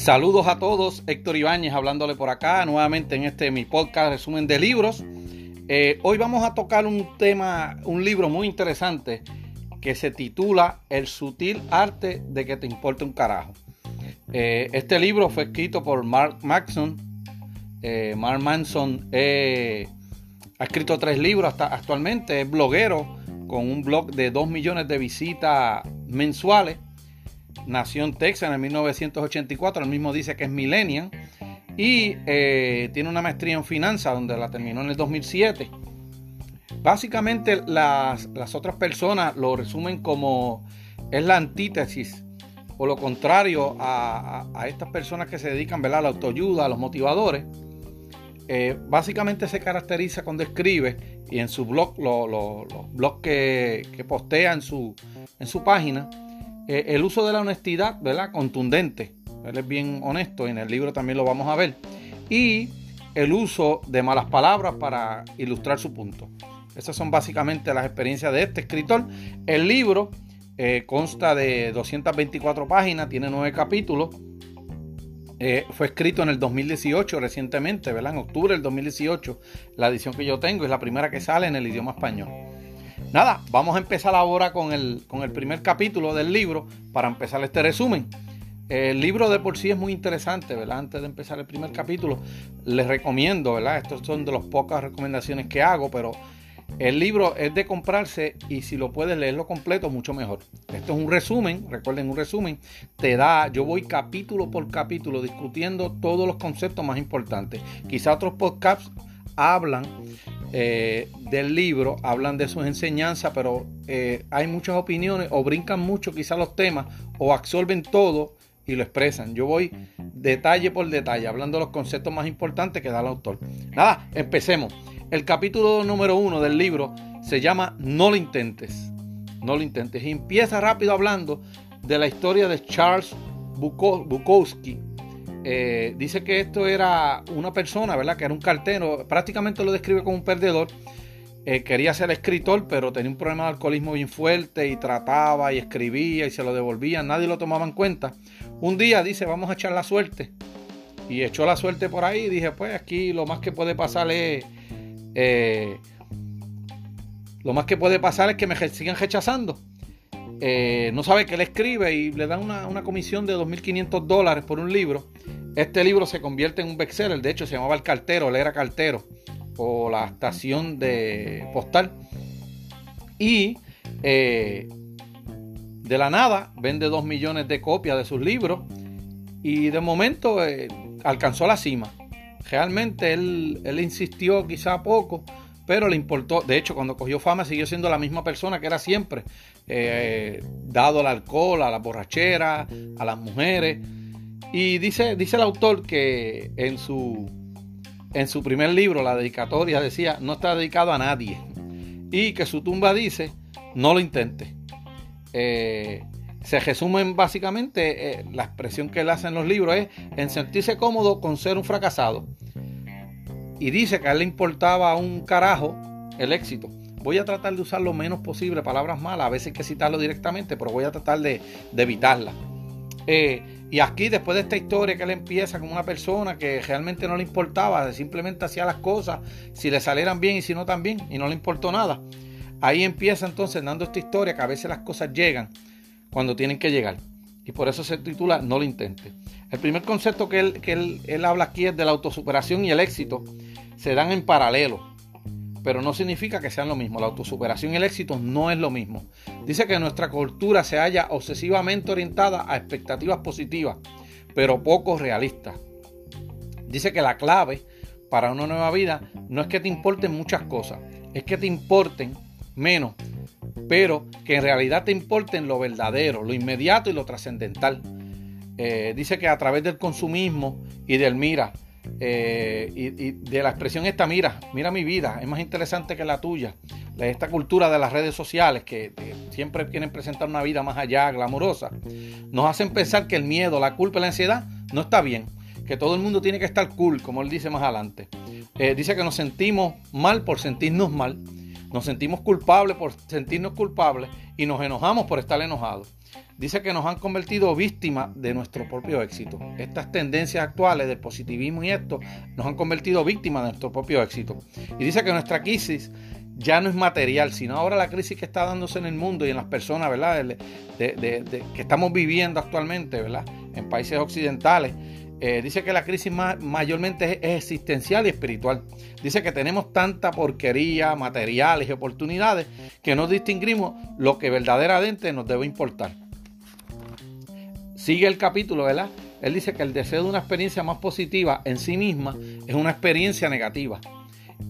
Saludos a todos, Héctor Ibáñez hablándole por acá nuevamente en este mi podcast resumen de libros. Eh, hoy vamos a tocar un tema, un libro muy interesante que se titula El sutil arte de que te importe un carajo. Eh, este libro fue escrito por Mark Manson. Eh, Mark Manson ha escrito tres libros hasta actualmente, es bloguero con un blog de 2 millones de visitas mensuales nació en Texas en 1984, él mismo dice que es millennial y eh, tiene una maestría en finanzas donde la terminó en el 2007. Básicamente las, otras personas lo resumen como es la antítesis o lo contrario a, estas personas que se dedican a la autoayuda, a los motivadores. Eh, básicamente se caracteriza cuando escribe y en su blog, los blogs que, que postea en su, en su página, eh, el uso de la honestidad, ¿verdad? Contundente. Él es bien honesto, y en el libro también lo vamos a ver. Y el uso de malas palabras para ilustrar su punto. Esas son básicamente las experiencias de este escritor. El libro eh, consta de 224 páginas, tiene nueve capítulos. Eh, fue escrito en el 2018, recientemente, ¿verdad? En octubre del 2018. La edición que yo tengo es la primera que sale en el idioma español. Nada, vamos a empezar ahora con el, con el primer capítulo del libro para empezar este resumen. El libro de por sí es muy interesante, ¿verdad? Antes de empezar el primer capítulo, les recomiendo, ¿verdad? Estos son de las pocas recomendaciones que hago, pero el libro es de comprarse y si lo puedes leerlo completo, mucho mejor. Esto es un resumen, recuerden un resumen, te da, yo voy capítulo por capítulo discutiendo todos los conceptos más importantes. Quizá otros podcasts hablan eh, del libro, hablan de sus enseñanzas, pero eh, hay muchas opiniones o brincan mucho quizás los temas o absorben todo y lo expresan. Yo voy detalle por detalle, hablando de los conceptos más importantes que da el autor. Nada, empecemos. El capítulo número uno del libro se llama No lo intentes. No lo intentes. Y empieza rápido hablando de la historia de Charles Bukowski, eh, dice que esto era una persona, ¿verdad? Que era un cartero, prácticamente lo describe como un perdedor. Eh, quería ser escritor, pero tenía un problema de alcoholismo bien fuerte y trataba y escribía y se lo devolvía, nadie lo tomaba en cuenta. Un día dice, vamos a echar la suerte. Y echó la suerte por ahí y dije, pues aquí lo más que puede pasar es... Eh, lo más que puede pasar es que me sigan rechazando. Eh, no sabe que él escribe y le dan una, comisión de 2.500 dólares por un libro. Este libro se convierte en un bestseller, de hecho se llamaba El Cartero, él era cartero, o la estación de postal. Y eh, de la nada vende 2 millones de copias de sus libros y de momento alcanzó la cima. Realmente él, él insistió quizá poco, pero le importó. De hecho, cuando cogió fama siguió siendo la misma persona que era siempre, eh, dado al alcohol, a la borrachera, a las mujeres. Y dice, dice el autor que en su, en su primer libro, la dedicatoria, decía, no está dedicado a nadie. Y que su tumba dice, no lo intente. Eh, se resumen básicamente, eh, la expresión que él hace en los libros es en sentirse cómodo con ser un fracasado y dice que a él le importaba un carajo el éxito. Voy a tratar de usar lo menos posible palabras malas, a veces hay que citarlo directamente, pero voy a tratar de, evitarlas. Eh, y aquí, después de esta historia que él empieza como una persona que realmente no le importaba, simplemente hacía las cosas, si le salieran bien y si no también, y no le importó nada. Ahí empieza entonces dando esta historia que a veces las cosas llegan cuando tienen que llegar. Y por eso se titula No lo intente. El primer concepto que él, que él, él habla aquí es de la autosuperación y el éxito se dan en paralelo, pero no significa que sean lo mismo. La autosuperación y el éxito no es lo mismo. Dice que nuestra cultura se halla obsesivamente orientada a expectativas positivas, pero poco realistas. Dice que la clave para una nueva vida no es que te importen muchas cosas, es que te importen menos, pero que en realidad te importen lo verdadero, lo inmediato y lo trascendental. Eh, dice que a través del consumismo y del mira, eh, y, de la expresión esta, mira, mira mi vida, es más interesante que la tuya. Esta cultura de las redes sociales que, siempre quieren presentar una vida más allá, glamurosa, nos hacen pensar que el miedo, la culpa y la ansiedad no está bien, que todo el mundo tiene que estar cool, como él dice más adelante. Eh, dice que nos sentimos mal por sentirnos mal. Nos sentimos culpables por sentirnos culpables y nos enojamos por estar enojados. Dice que nos han convertido víctimas de nuestro propio éxito. Estas tendencias actuales del positivismo y esto nos han convertido víctimas de nuestro propio éxito. Y dice que nuestra crisis ya no es material, sino ahora la crisis que está dándose en el mundo y en las personas, ¿verdad? De, que estamos viviendo actualmente, ¿verdad? En países occidentales. Eh, dice que la crisis mayormente es, existencial y espiritual. Dice que tenemos tanta porquería, materiales y oportunidades que no distinguimos lo que verdaderamente nos debe importar. Sigue el capítulo, ¿verdad? Él dice que el deseo de una experiencia más positiva en sí misma es una experiencia negativa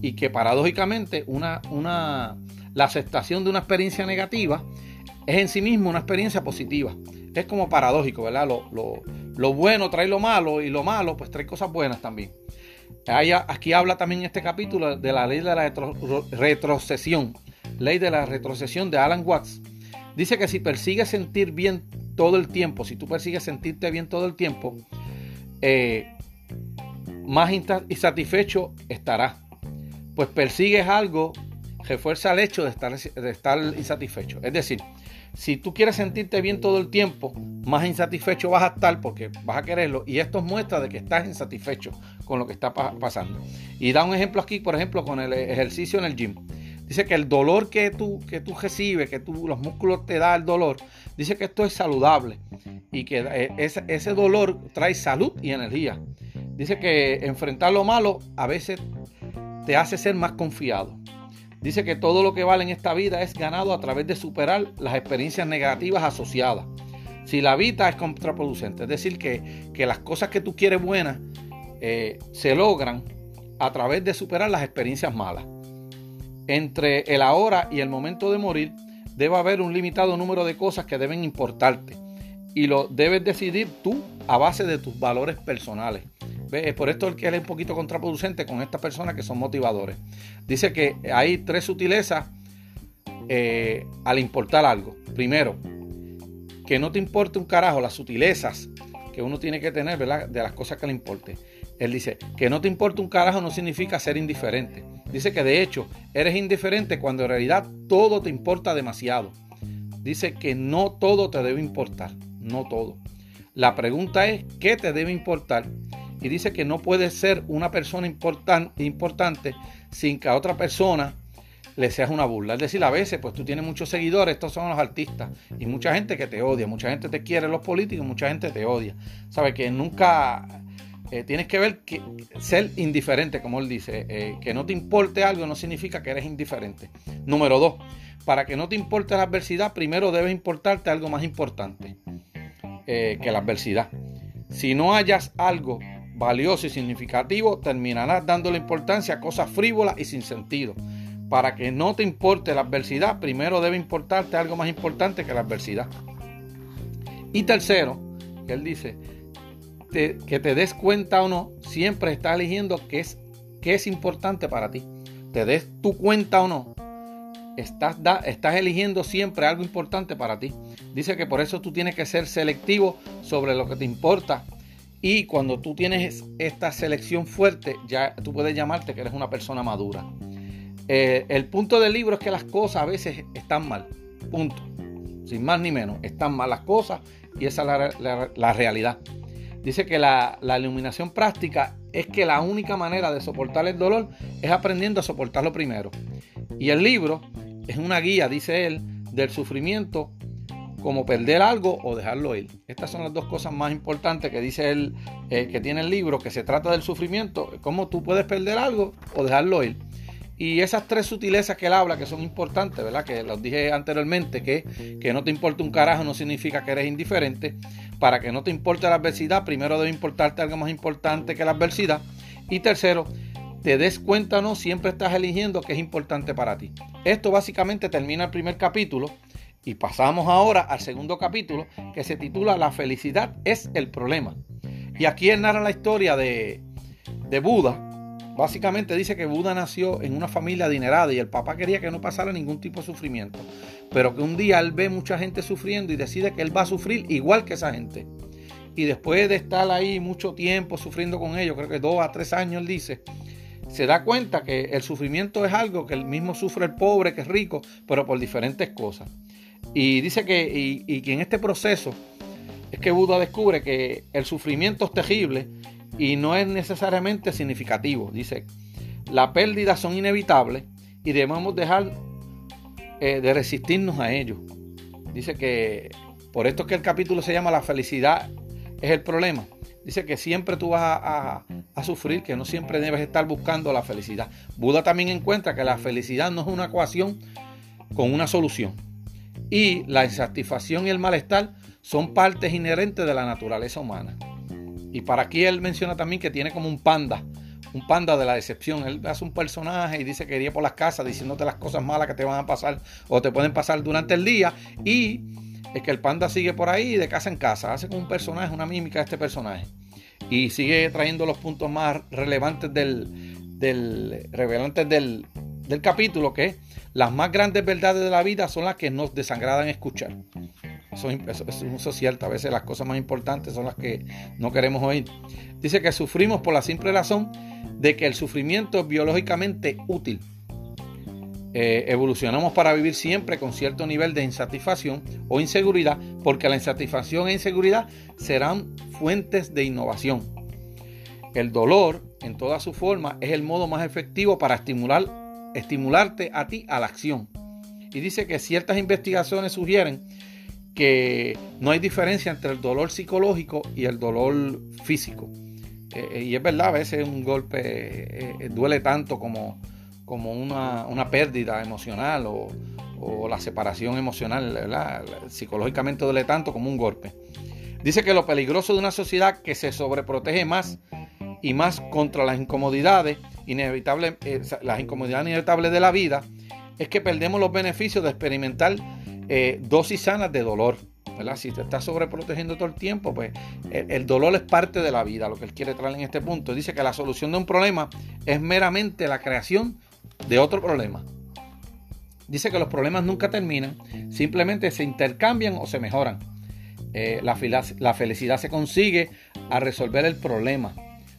y que paradójicamente una, una, la aceptación de una experiencia negativa es en sí mismo una experiencia positiva. Es como paradójico, ¿verdad? Lo, bueno trae lo malo y lo malo pues trae cosas buenas también. aquí habla también en este capítulo de la ley de la retrocesión, ley de la retrocesión de Alan Watts. Dice que si persigues sentir bien todo el tiempo, si tú persigues sentirte bien todo el tiempo, eh, más insatisfecho estarás pues persigues algo, refuerza el hecho de estar insatisfecho. Es decir, si tú quieres sentirte bien todo el tiempo, más insatisfecho vas a estar porque vas a quererlo y esto muestra de que estás insatisfecho con lo que está pasando. Y da un ejemplo aquí, por ejemplo, con el ejercicio en el gym. Dice que el dolor que tú, que tú recibes, que tú, los músculos te da el dolor, dice que esto es saludable y que eh, ese dolor trae salud y energía. Dice que enfrentar lo malo a veces te hace ser más confiado. Dice que todo lo que vale en esta vida es ganado a través de superar las experiencias negativas asociadas. Si la vida es contraproducente, es decir, que, las cosas que tú quieres buenas eh, se logran a través de superar las experiencias malas. Entre el ahora y el momento de morir debe haber un limitado número de cosas que deben importarte y lo debes decidir tú a base de tus valores personales. Es por esto que él es un poquito contraproducente con estas personas que son motivadores. Dice que hay tres sutilezas eh, al importar algo. Primero, que no te importe un carajo las sutilezas que uno tiene que tener, ¿verdad? De las cosas que le importe. Él dice, que no te importe un carajo no significa ser indiferente. Dice que de hecho eres indiferente cuando en realidad todo te importa demasiado. Dice que no todo te debe importar, no todo. La pregunta es, ¿qué te debe importar? Y dice que no puede ser una persona importante sin que a otra persona le seas una burla. Es decir, a veces, pues tú tienes muchos seguidores, estos son los artistas, y mucha gente que te odia, mucha gente te quiere, los políticos, mucha gente te odia. Sabes que nunca eh, tienes que ver que ser indiferente, como él dice, eh, que no te importe algo no significa que eres indiferente. Número dos, para que no te importe la adversidad, primero debe importarte algo más importante eh, que la adversidad. Si no hayas algo valioso y significativo, terminarás dándole importancia a cosas frívolas y sin sentido. Para que no te importe la adversidad, primero debe importarte algo más importante que la adversidad. Y tercero, él dice, que te des cuenta o no, siempre estás eligiendo qué es, qué es importante para ti. Te des tu cuenta o no, estás, estás eligiendo siempre algo importante para ti. Dice que por eso tú tienes que ser selectivo sobre lo que te importa y cuando tú tienes esta selección fuerte, ya tú puedes llamarte que eres una persona madura. Eh, el punto del libro es que las cosas a veces están mal. Punto. Sin más ni menos. Están mal las cosas y esa es la, realidad. Dice que la, la, iluminación práctica es que la única manera de soportar el dolor es aprendiendo a soportarlo primero. Y el libro es una guía, dice él, del sufrimiento como perder algo o dejarlo ir. Estas son las dos cosas más importantes que dice él, eh, que tiene el libro, que se trata del sufrimiento, cómo tú puedes perder algo o dejarlo ir. Y esas tres sutilezas que él habla, que son importantes, ¿verdad? Que los dije anteriormente, que, que no te importe un carajo no significa que eres indiferente. Para que no te importe la adversidad, primero debe importarte algo más importante que la adversidad. Y tercero, te des cuenta no, siempre estás eligiendo qué es importante para ti. Esto básicamente termina el primer capítulo y pasamos ahora al segundo capítulo que se titula La felicidad es el problema. Y aquí él narra la historia de, de Buda. Básicamente dice que Buda nació en una familia adinerada y el papá quería que no pasara ningún tipo de sufrimiento. Pero que un día él ve mucha gente sufriendo y decide que él va a sufrir igual que esa gente. Y después de estar ahí mucho tiempo sufriendo con ellos, creo que dos a tres años, él dice, se da cuenta que el sufrimiento es algo que el mismo sufre el pobre que es rico, pero por diferentes cosas. Y dice que, y, que en este proceso es que Buda descubre que el sufrimiento es terrible y no es necesariamente significativo. Dice, las pérdidas son inevitables y debemos dejar eh, de resistirnos a ellos. Dice que por esto es que el capítulo se llama La felicidad es el problema. Dice que siempre tú vas a, sufrir, que no siempre debes estar buscando la felicidad. Buda también encuentra que la felicidad no es una ecuación con una solución. Y la insatisfacción y el malestar son partes inherentes de la naturaleza humana. Y para aquí él menciona también que tiene como un panda, un panda de la decepción. Él hace un personaje y dice que iría por las casas diciéndote las cosas malas que te van a pasar o te pueden pasar durante el día. Y es que el panda sigue por ahí de casa en casa, hace como un personaje, una mímica de este personaje. Y sigue trayendo los puntos más relevantes del, del, del, del capítulo, que las más grandes verdades de la vida son las que nos desangradan escuchar. Eso, eso, es cierto, a veces las cosas más importantes son las que no queremos oír. Dice que sufrimos por la simple razón de que el sufrimiento es biológicamente útil. Eh, evolucionamos para vivir siempre con cierto nivel de insatisfacción o inseguridad, porque la insatisfacción e inseguridad serán fuentes de innovación. El dolor, en toda su forma, es el modo más efectivo para estimular, estimularte a ti a la acción. Y dice que ciertas investigaciones sugieren que no hay diferencia entre el dolor psicológico y el dolor físico. Eh, y es verdad, a veces un golpe eh, duele tanto como, como una, pérdida emocional o, la separación emocional, psicológicamente duele tanto como un golpe. Dice que lo peligroso de una sociedad que se sobreprotege más y más contra las incomodidades inevitables, eh, las incomodidades inevitables de la vida, es que perdemos los beneficios de experimentar eh, dosis sanas de dolor. Si te estás sobreprotegiendo todo el tiempo, pues el, dolor es parte de la vida, lo que él quiere traer en este punto. Dice que la solución de un problema es meramente la creación de otro problema. Dice que los problemas nunca terminan, simplemente se intercambian o se mejoran. Eh, la, felicidad se consigue a resolver el problema.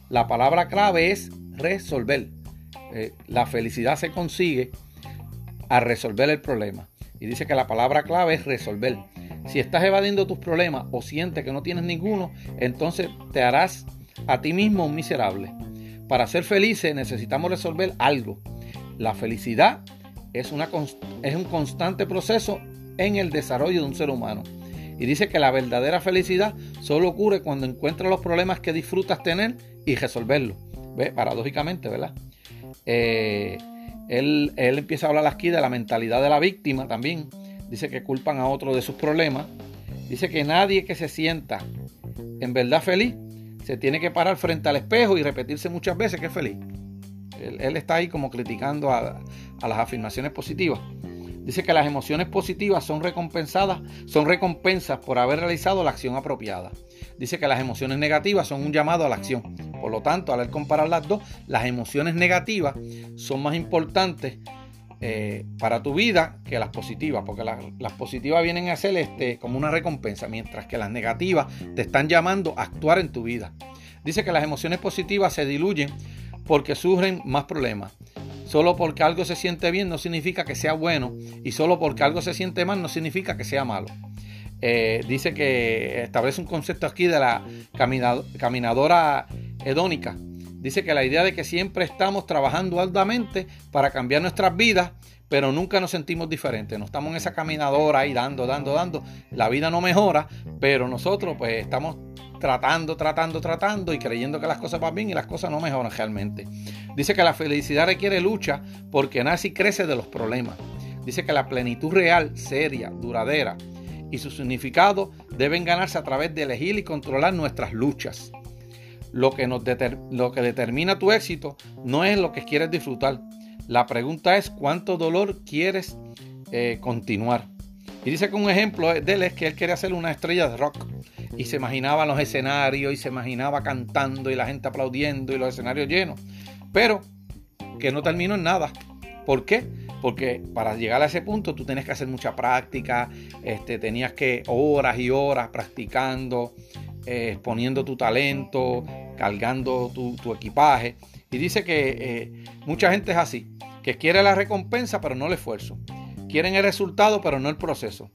La palabra clave es resolver. Eh, la felicidad se consigue a resolver el problema. Y dice que la palabra clave es resolver. Si estás evadiendo tus problemas o sientes que no tienes ninguno, entonces te harás a ti mismo un miserable. Para ser felices necesitamos resolver algo. La felicidad es, una, es un constante proceso en el desarrollo de un ser humano. Y dice que la verdadera felicidad solo ocurre cuando encuentras los problemas que disfrutas tener y resolverlos. ¿Ve? Paradójicamente, ¿verdad? Eh, él, él, empieza a hablar aquí de la mentalidad de la víctima también. Dice que culpan a otro de sus problemas. Dice que nadie que se sienta en verdad feliz se tiene que parar frente al espejo y repetirse muchas veces que es feliz. Él, está ahí como criticando a, las afirmaciones positivas. Dice que las emociones positivas son recompensadas, son recompensas por haber realizado la acción apropiada. Dice que las emociones negativas son un llamado a la acción. Por lo tanto, al comparar las dos, las emociones negativas son más importantes eh, para tu vida que las positivas, porque las, positivas vienen a ser este, como una recompensa, mientras que las negativas te están llamando a actuar en tu vida. Dice que las emociones positivas se diluyen porque surgen más problemas. Solo porque algo se siente bien no significa que sea bueno y solo porque algo se siente mal no significa que sea malo. Eh, dice que establece un concepto aquí de la caminadora hedónica. Dice que la idea de que siempre estamos trabajando arduamente para cambiar nuestras vidas, pero nunca nos sentimos diferentes. No estamos en esa caminadora ahí dando, dando, dando. La vida no mejora, pero nosotros pues estamos tratando, tratando, tratando y creyendo que las cosas van bien y las cosas no mejoran realmente. Dice que la felicidad requiere lucha porque nace y crece de los problemas. Dice que la plenitud real, seria, duradera y su significado deben ganarse a través de elegir y controlar nuestras luchas. Lo que, nos lo que determina tu éxito no es lo que quieres disfrutar. La pregunta es cuánto dolor quieres eh, continuar. Y dice que un ejemplo de él es que él quiere hacer una estrella de rock y se imaginaba los escenarios y se imaginaba cantando y la gente aplaudiendo y los escenarios llenos. Pero que no terminó en nada. ¿Por qué? Porque para llegar a ese punto tú tenías que hacer mucha práctica, este, tenías que horas y horas practicando, eh, exponiendo tu talento, cargando tu, equipaje. Y dice que eh, mucha gente es así, que quiere la recompensa pero no el esfuerzo. Quieren el resultado pero no el proceso.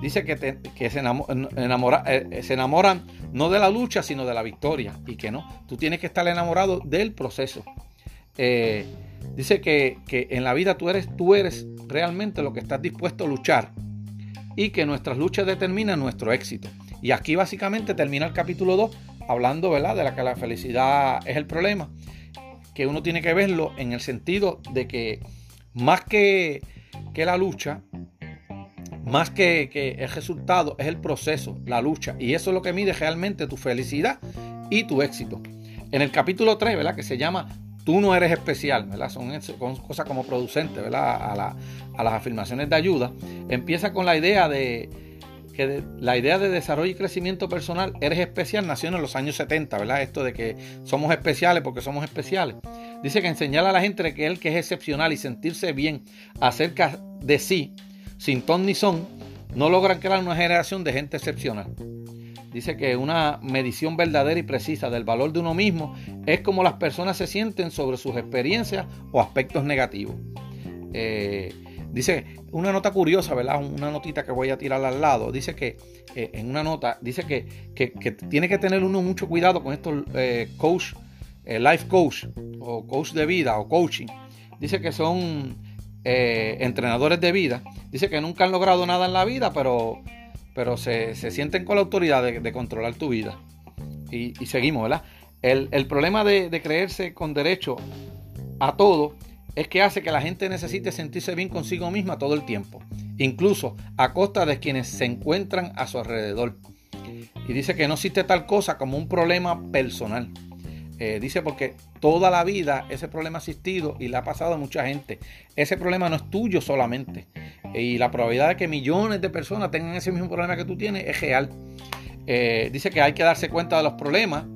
Dice que, se, eh, se enamoran no de la lucha sino de la victoria. Y que no, tú tienes que estar enamorado del proceso. Dice que, que, en la vida tú eres, tú eres realmente lo que estás dispuesto a luchar y que nuestras luchas determinan nuestro éxito. Y aquí básicamente termina el capítulo 2 hablando ¿verdad? de la que la felicidad es el problema, que uno tiene que verlo en el sentido de que más que, que la lucha, más que, que, el resultado, es el proceso, la lucha. Y eso es lo que mide realmente tu felicidad y tu éxito. En el capítulo 3, ¿verdad? Que se llama tú no eres especial, ¿verdad? Son, cosas como producentes, ¿verdad? A, las afirmaciones de ayuda. Empieza con la idea de que la idea de desarrollo y crecimiento personal, eres especial, nació en los años 70, ¿verdad? Esto de que somos especiales porque somos especiales. Dice que enseñar a la gente que él que es excepcional y sentirse bien acerca de sí, sin ton ni son, no logran crear una generación de gente excepcional. Dice que una medición verdadera y precisa del valor de uno mismo es como las personas se sienten sobre sus experiencias o aspectos negativos. Eh, dice una nota curiosa, ¿verdad? Una notita que voy a tirar al lado. Dice que eh, en una nota, dice que, tiene que tener uno mucho cuidado con estos eh, coach, life coach o coach de vida o coaching. Dice que son entrenadores de vida. Dice que nunca han logrado nada en la vida, pero pero se, sienten con la autoridad de, controlar tu vida. Y, seguimos, ¿verdad? El, problema de, creerse con derecho a todo es que hace que la gente necesite sentirse bien consigo misma todo el tiempo, incluso a costa de quienes se encuentran a su alrededor. Y dice que no existe tal cosa como un problema personal. Eh, dice porque toda la vida ese problema ha existido y le ha pasado a mucha gente. Ese problema no es tuyo solamente. Y la probabilidad de que millones de personas tengan ese mismo problema que tú tienes es real. Eh, dice que hay que darse cuenta de los problemas,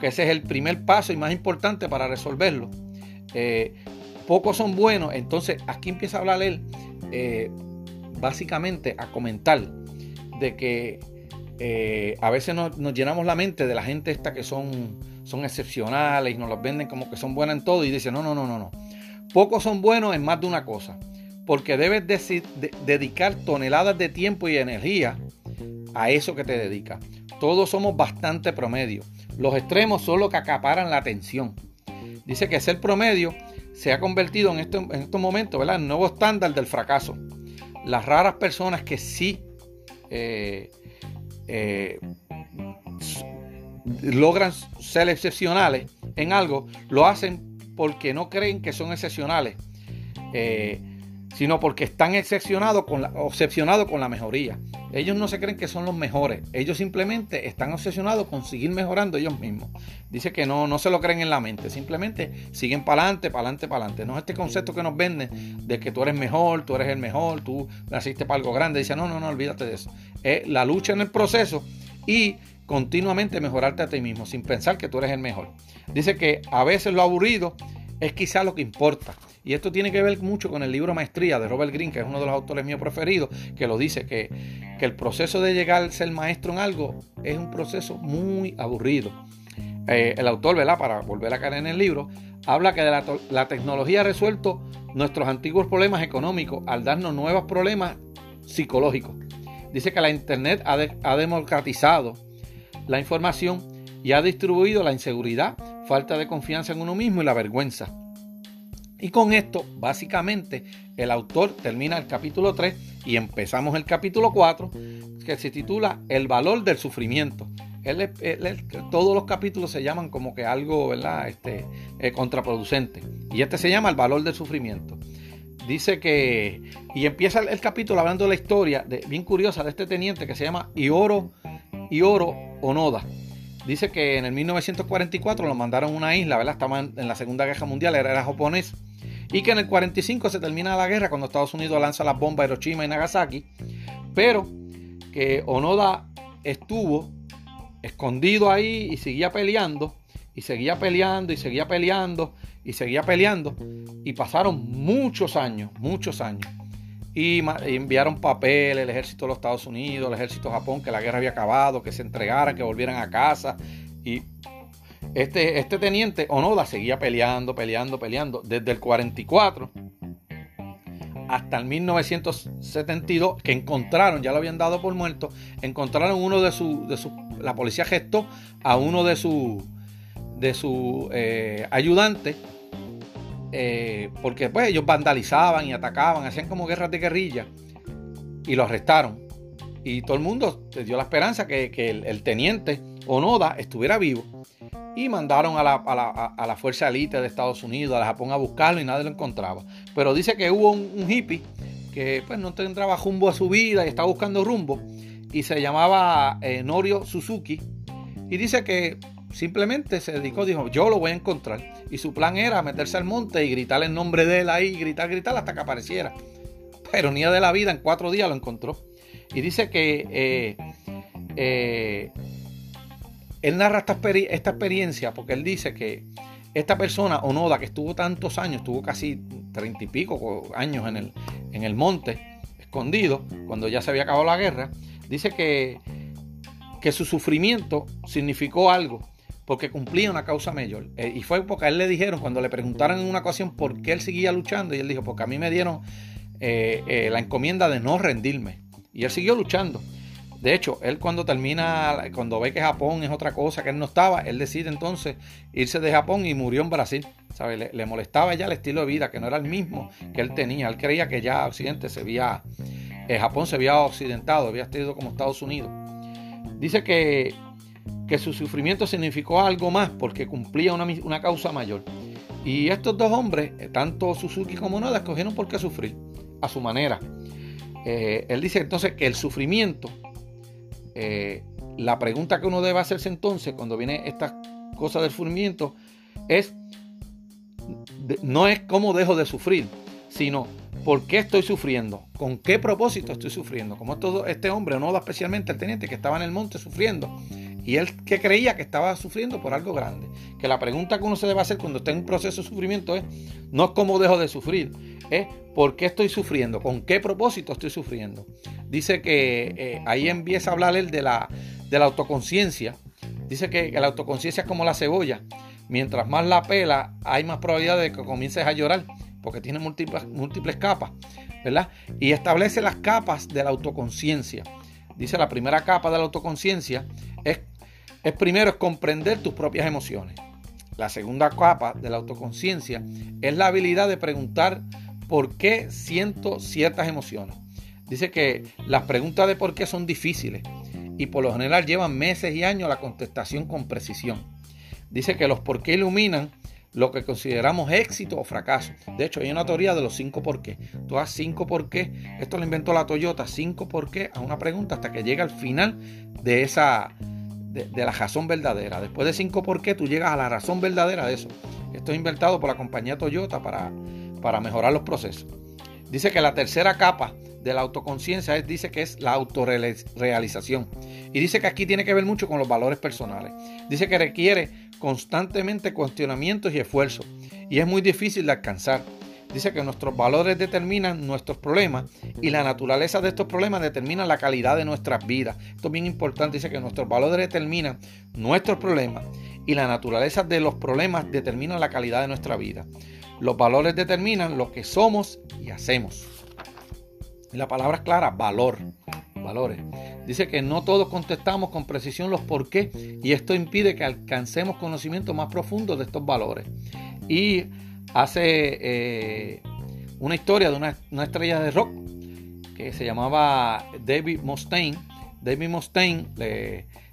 que ese es el primer paso y más importante para resolverlo. Eh, pocos son buenos, entonces aquí empieza a hablar él, básicamente a comentar de que a veces nos, nos llenamos la mente de la gente esta que son son excepcionales y nos los venden como que son buenas en todo y dicen, no, no, no, no, no. Pocos son buenos en más de una cosa, porque debes dedicar toneladas de tiempo y energía a eso que te dedicas. Todos somos bastante promedio. Los extremos son los que acaparan la atención. Dice que ser promedio se ha convertido en, en estos momentos ¿verdad? en nuevo estándar del fracaso. Las raras personas que sí eh, eh, logran ser excepcionales en algo, lo hacen porque no creen que son excepcionales, eh, sino porque están excepcionados con la, obsesionados con la mejoría. Ellos no se creen que son los mejores, ellos simplemente están obsesionados con seguir mejorando ellos mismos. Dice que no, no se lo creen en la mente, simplemente siguen para adelante, para adelante, para adelante. No es este concepto que nos venden de que tú eres mejor, tú eres el mejor, tú naciste para algo grande. Dice, no, no, no, olvídate de eso. Es la lucha en el proceso y continuamente mejorarte a ti mismo sin pensar que tú eres el mejor. Dice que a veces lo aburrido es quizá lo que importa. Y esto tiene que ver mucho con el libro Maestría de Robert Greene, que es uno de los autores míos preferidos, que lo dice, que, el proceso de llegar a ser maestro en algo es un proceso muy aburrido. Eh, el autor, ¿verdad? Para volver a caer en el libro, habla que la tecnología ha resuelto nuestros antiguos problemas económicos al darnos nuevos problemas psicológicos. Dice que la Internet ha, democratizado la información y ha distribuido la inseguridad, falta de confianza en uno mismo y la vergüenza. Y con esto, básicamente, el autor termina el capítulo 3 y empezamos el capítulo 4, que se titula El valor del sufrimiento. todos los capítulos se llaman como que algo, ¿verdad? Este, eh, contraproducente. Y este se llama El valor del sufrimiento. Dice que, y empieza el, capítulo hablando de la historia de, bien curiosa de este teniente que se llama Ioro, Ioro Onoda. Dice que en el 1944 lo mandaron a una isla, ¿verdad? Estaba en, la Segunda Guerra Mundial, era, japonés. Y que en el 45 se termina la guerra cuando Estados Unidos lanza las bombas a Hiroshima y Nagasaki. Pero que Onoda estuvo escondido ahí. Y seguía peleando y seguía peleando y seguía peleando. Y pasaron muchos años, muchos años y enviaron papel el ejército de los Estados Unidos, el ejército de Japón, que la guerra había acabado, que se entregaran, que volvieran a casa. Y, este, este teniente Onoda seguía peleando, peleando, peleando desde el 44 hasta el 1972 que encontraron, ya lo habían dado por muerto, encontraron uno de sus, de su, la policía gestó a uno de sus de su, eh, ayudantes eh, porque pues ellos vandalizaban y atacaban, hacían como guerras de guerrilla y lo arrestaron. Y todo el mundo dio la esperanza que, el, teniente Onoda estuviera vivo. Y mandaron a la, a la, fuerza élite de Estados Unidos, a la Japón a buscarlo y nadie lo encontraba. Pero dice que hubo un, hippie que pues no tendrá rumbo a su vida y estaba buscando rumbo. Y se llamaba eh, Norio Suzuki. Y dice que simplemente se dedicó, dijo, yo lo voy a encontrar. Y su plan era meterse al monte y gritar el nombre de él ahí, gritar, gritar hasta que apareciera. Pero ni de la vida, en cuatro días lo encontró. Y dice que eh, eh, él narra esta, esta, experiencia porque él dice que esta persona, Onoda, que estuvo tantos años, estuvo casi treinta y pico años en el, en el monte, escondido, cuando ya se había acabado la guerra, dice que, que su sufrimiento significó algo porque cumplía una causa mayor. Eh, y fue porque a él le dijeron, cuando le preguntaron en una ocasión por qué él seguía luchando, y él dijo, porque a mí me dieron eh, eh, la encomienda de no rendirme. Y él siguió luchando. De hecho, él cuando termina, cuando ve que Japón es otra cosa que él no estaba, él decide entonces irse de Japón y murió en Brasil. ¿sabe? Le, molestaba ya el estilo de vida, que no era el mismo que él tenía. Él creía que ya Occidente se había, Japón se había occidentado, había estado como Estados Unidos. Dice que que su sufrimiento significó algo más porque cumplía una, causa mayor. Y estos dos hombres, eh, tanto Suzuki como Noda, escogieron por qué sufrir, a su manera. Eh, él dice entonces que el sufrimiento, eh, la pregunta que uno debe hacerse entonces cuando viene esta cosa del sufrimiento es, no es cómo dejo de sufrir, sino por qué estoy sufriendo, con qué propósito estoy sufriendo. Como todo este hombre, Noda especialmente el teniente que estaba en el monte sufriendo, y él que creía que estaba sufriendo por algo grande. Que la pregunta que uno se debe hacer cuando está en un proceso de sufrimiento es, no es cómo dejo de sufrir, es por qué estoy sufriendo, con qué propósito estoy sufriendo. Dice que eh, ahí empieza a hablar él de la, de la autoconciencia. Dice que, la autoconciencia es como la cebolla. Mientras más la pela, hay más probabilidad de que comiences a llorar, porque tiene múltiples, múltiples capas, ¿verdad? Y establece las capas de la autoconciencia. Dice la primera capa de la autoconciencia es es primero es comprender tus propias emociones. La segunda capa de la autoconciencia es la habilidad de preguntar por qué siento ciertas emociones. Dice que las preguntas de por qué son difíciles y por lo general llevan meses y años la contestación con precisión. Dice que los por qué iluminan lo que consideramos éxito o fracaso. De hecho, hay una teoría de los cinco por qué. Tú das cinco por qué. Esto lo inventó la Toyota, cinco por qué a una pregunta hasta que llega al final de esa, de, la razón verdadera. Después de cinco por qué, tú llegas a la razón verdadera de eso. Esto es inventado por la compañía Toyota para, para mejorar los procesos. Dice que la tercera capa de la autoconciencia es, dice que es la autorrealización. Y dice que aquí tiene que ver mucho con los valores personales. Dice que requiere constantemente cuestionamientos y esfuerzos. Y es muy difícil de alcanzar. Dice que nuestros valores determinan nuestros problemas y la naturaleza de estos problemas determina la calidad de nuestras vidas. Esto es bien importante. Dice que nuestros valores determinan nuestros problemas y la naturaleza de los problemas determina la calidad de nuestra vida. Los valores determinan lo que somos y hacemos. la palabra es clara, valor. Valores. Dice que no todos contestamos con precisión los por qué y esto impide que alcancemos conocimiento más profundo de estos valores. Y hace eh, una historia de una, estrella de rock que se llamaba David Mustaine. David Mustaine,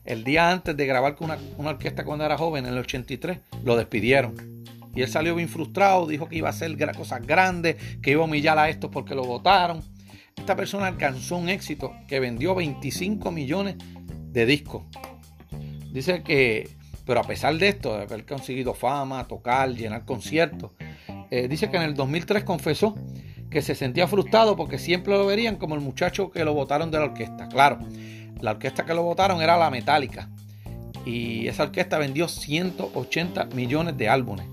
el día antes de grabar con una, orquesta cuando era joven, en el 83, lo despidieron. Y él salió bien frustrado, dijo que iba a hacer cosas grandes, que iba a humillar a estos porque lo votaron. Esta persona alcanzó un éxito que vendió 25 millones de discos. Dice que, pero a pesar de esto, de haber conseguido fama, tocar, llenar conciertos, eh, dice que en el 2003 confesó que se sentía frustrado porque siempre lo verían como el muchacho que lo votaron de la orquesta. Claro, la orquesta que lo votaron era la Metallica. Y esa orquesta vendió 180 millones de álbumes.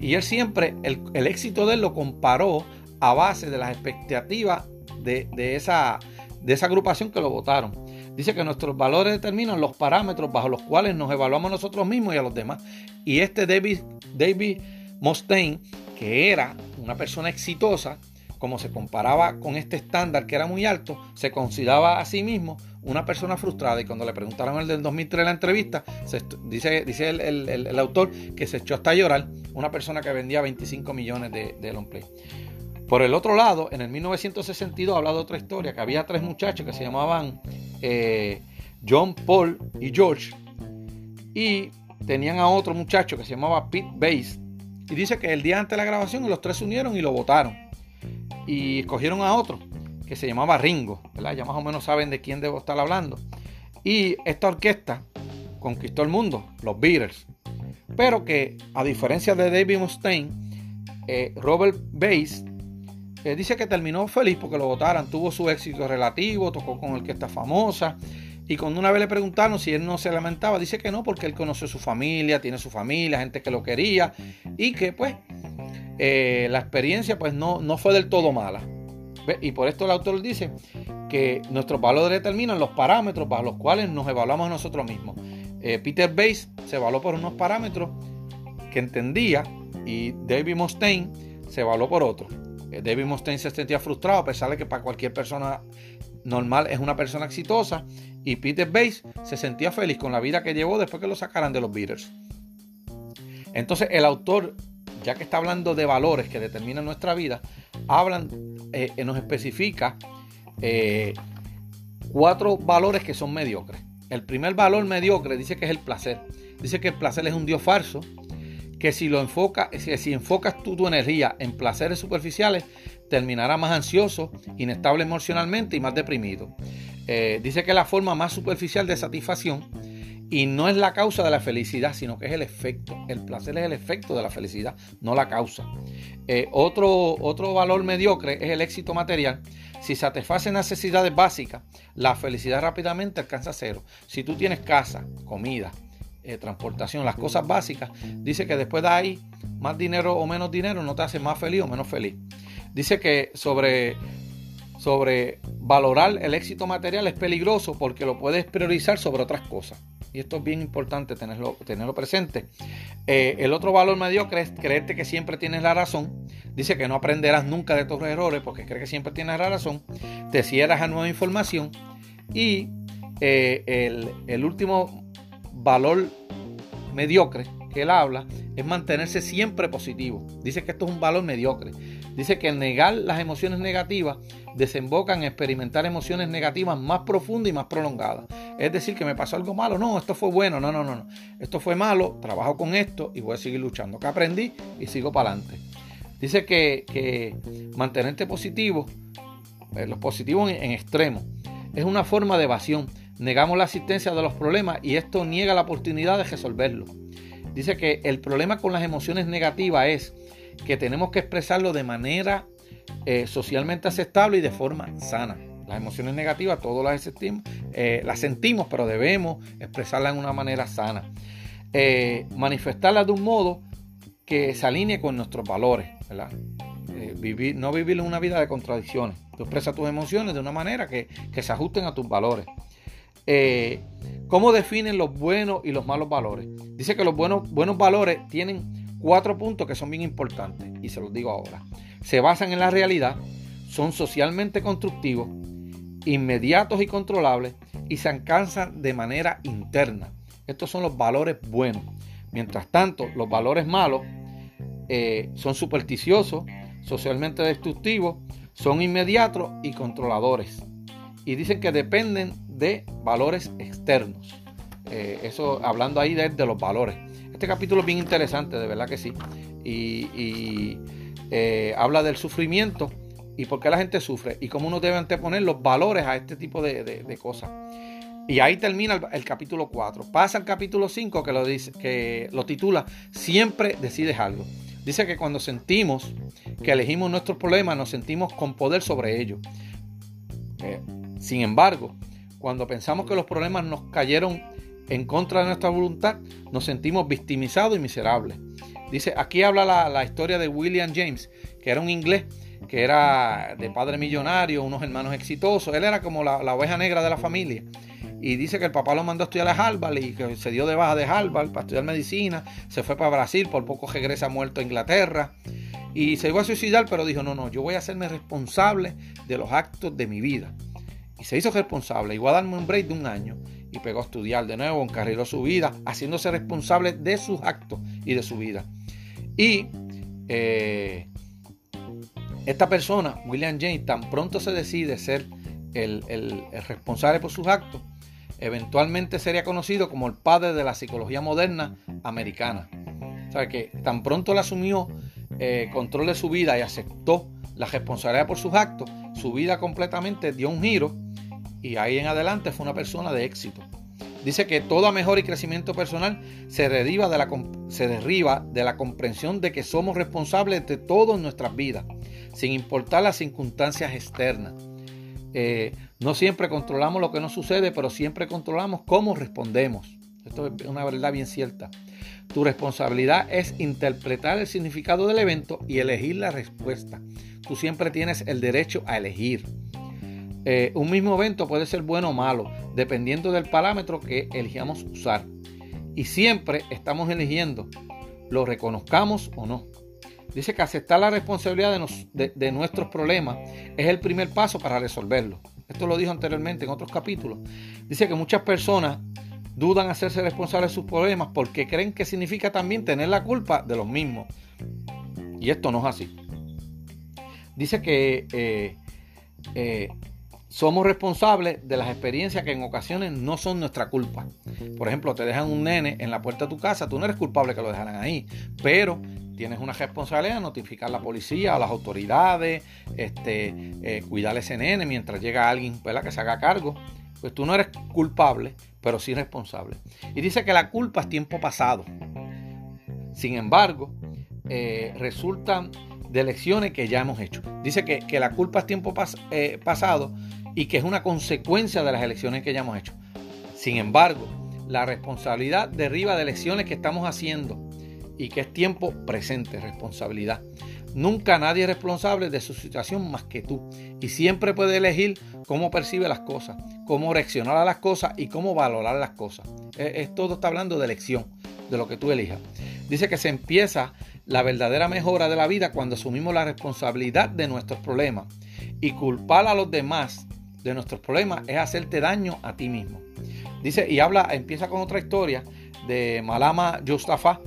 Y él siempre, el, éxito de él lo comparó a base de las expectativas de, esa, de esa agrupación que lo votaron. Dice que nuestros valores determinan los parámetros bajo los cuales nos evaluamos nosotros mismos y a los demás. Y este David, David Mustaine, que era una persona exitosa, como se comparaba con este estándar que era muy alto, se consideraba a sí mismo una persona frustrada. Y cuando le preguntaron el del 2003 en la entrevista, dice, dice el, autor que se echó hasta llorar, una persona que vendía 25 millones de, de long play. Por el otro lado, en el 1962 habla de otra historia, que había tres muchachos que se llamaban eh, John, Paul y George, y tenían a otro muchacho que se llamaba Pete Bass, y dice que el día antes de la grabación los tres se unieron y lo votaron, y escogieron a otro que se llamaba Ringo. Ya más o menos saben de quién debo estar hablando. Y esta orquesta conquistó el mundo, los Beatles. Pero que, a diferencia de David Mustaine, eh, Robert Bass dice que terminó feliz porque lo votaran, tuvo su éxito relativo, tocó con orquesta famosa. Y cuando una vez le preguntaron si él no se lamentaba, dice que no, porque él conoce su familia, tiene su familia, gente que lo quería, y que pues eh, la experiencia pues no, no fue del todo mala. Y por esto el autor dice que nuestros valores determinan los parámetros bajo los cuales nos evaluamos nosotros mismos. Eh, Peter Bass se evaluó por unos parámetros que entendía y David Mustaine se evaluó por otros. Eh, David Mustaine se sentía frustrado a pesar de que para cualquier persona normal es una persona exitosa y Peter Bass se sentía feliz con la vida que llevó después que lo sacaran de los Beatles. Entonces el autor, ya que está hablando de valores que determinan nuestra vida, hablan, eh, nos especifica eh, cuatro valores que son mediocres. El primer valor mediocre dice que es el placer. Dice que el placer es un Dios falso que si lo enfoca, si, enfocas tu energía en placeres superficiales, terminará más ansioso, inestable emocionalmente y más deprimido. Eh, dice que es la forma más superficial de satisfacción y no es la causa de la felicidad, sino que es el efecto. El placer es el efecto de la felicidad, no la causa. Eh, otro, otro valor mediocre es el éxito material. Si satisface necesidades básicas, la felicidad rápidamente alcanza cero. Si tú tienes casa, comida, eh, transportación, las cosas básicas, dice que después de ahí, más dinero o menos dinero no te hace más feliz o menos feliz. Dice que sobre, sobre valorar el éxito material es peligroso porque lo puedes priorizar sobre otras cosas. Y esto es bien importante tenerlo, tenerlo presente. Eh, el otro valor mediocre es creerte que siempre tienes la razón. Dice que no aprenderás nunca de tus errores porque crees que siempre tienes la razón. Te cierras a nueva información. Y eh, el, el último valor mediocre que él habla es mantenerse siempre positivo. Dice que esto es un valor mediocre. Dice que negar las emociones negativas desemboca en experimentar emociones negativas más profundas y más prolongadas. Es decir, que me pasó algo malo. No, esto fue bueno. No, no, no, no. Esto fue malo. Trabajo con esto y voy a seguir luchando. Que aprendí y sigo para adelante. Dice que, que mantenerte positivo, eh, los positivos en extremo, es una forma de evasión negamos la asistencia de los problemas y esto niega la oportunidad de resolverlo. Dice que el problema con las emociones negativas es que tenemos que expresarlo de manera eh, socialmente aceptable y de forma sana. Las emociones negativas todos las sentimos, eh, las sentimos, pero debemos expresarlas en una manera sana. Eh, manifestarlas de un modo que se alinee con nuestros valores. vivir, no vivir una vida de contradicciones. Tú expresas tus emociones de una manera que, que se ajusten a tus valores. Eh, ¿Cómo definen los buenos y los malos valores? Dice que los buenos, buenos valores tienen cuatro puntos que son bien importantes y se los digo ahora. Se basan en la realidad, son socialmente constructivos, inmediatos y controlables y se alcanzan de manera interna. Estos son los valores buenos. Mientras tanto, los valores malos eh, son supersticiosos, socialmente destructivos, son inmediatos y controladores. Y dicen que dependen de valores externos. Eh, eso hablando ahí de, los valores. Este capítulo es bien interesante, de verdad que sí. Y, eh, habla del sufrimiento y por qué la gente sufre y cómo uno debe anteponer los valores a este tipo de, cosas. Y ahí termina el, capítulo 4. Pasa al capítulo 5 que lo, dice, que lo titula Siempre decides algo. Dice que cuando sentimos que elegimos nuestros problemas, nos sentimos con poder sobre ellos. Eh, sin embargo, cuando pensamos que los problemas nos cayeron en contra de nuestra voluntad, nos sentimos victimizados y miserables. Dice, aquí habla la, historia de William James, que era un inglés, que era de padre millonario, unos hermanos exitosos. Él era como la, oveja negra de la familia. y dice que el papá lo mandó a estudiar a Harvard y que se dio de baja de Harvard para estudiar medicina, se fue para Brasil, por poco regresa muerto a Inglaterra y se iba a suicidar, pero dijo, no, no, yo voy a hacerme responsable de los actos de mi vida. Y se hizo responsable, a darme un break de un año y pegó a estudiar de nuevo, encarriló su vida, haciéndose responsable de sus actos y de su vida. Y eh, esta persona, William James, tan pronto se decide ser el, responsable por sus actos, eventualmente sería conocido como el padre de la psicología moderna americana. O sea, que tan pronto le asumió eh, control de su vida y aceptó la responsabilidad por sus actos, su vida completamente dio un giro y ahí en adelante fue una persona de éxito. Dice que toda mejora y crecimiento personal se deriva, de la, se derriba de la comprensión de que somos responsables de todas nuestras vidas, sin importar las circunstancias externas. Eh, no siempre controlamos lo que nos sucede, pero siempre controlamos cómo respondemos. Esto es una verdad bien cierta. Tu responsabilidad es interpretar el significado del evento y elegir la respuesta. Tú siempre tienes el derecho a elegir. Eh, un mismo evento puede ser bueno o malo, dependiendo del parámetro que elijamos usar. Y siempre estamos eligiendo, lo reconozcamos o no. Dice que aceptar la responsabilidad de, nuestros problemas es el primer paso para resolverlo. Esto lo dijo anteriormente en otros capítulos. Dice que muchas personas dudan hacerse responsables de sus problemas porque creen que significa también tener la culpa de los mismos. Y esto no es así. Dice que eh, eh, somos responsables de las experiencias que en ocasiones no son nuestra culpa. Por ejemplo, te dejan un nene en la puerta de tu casa, tú no eres culpable que lo dejaran ahí, pero tienes una responsabilidad de notificar a la policía, a las autoridades, este, eh, cuidar a ese nene mientras llega alguien que se haga cargo. Pues tú no eres culpable, pero sí responsable. Y dice que la culpa es tiempo pasado. Sin embargo, eh, resultan de lecciones que ya hemos hecho. Dice que, la culpa es tiempo eh, pasado y que es una consecuencia de las elecciones que ya hemos hecho. Sin embargo, la responsabilidad deriva de elecciones que estamos haciendo y que es tiempo presente, responsabilidad. Nunca nadie es responsable de su situación más que tú y siempre puede elegir cómo percibe las cosas, cómo reaccionar a las cosas y cómo valorar las cosas. Es, todo está hablando de elección, de lo que tú elijas. Dice que se empieza la verdadera mejora de la vida cuando asumimos la responsabilidad de nuestros problemas y culpar a los demás de nuestros problemas es hacerte daño a ti mismo. Dice y habla, empieza con otra historia de Malama Yostafa.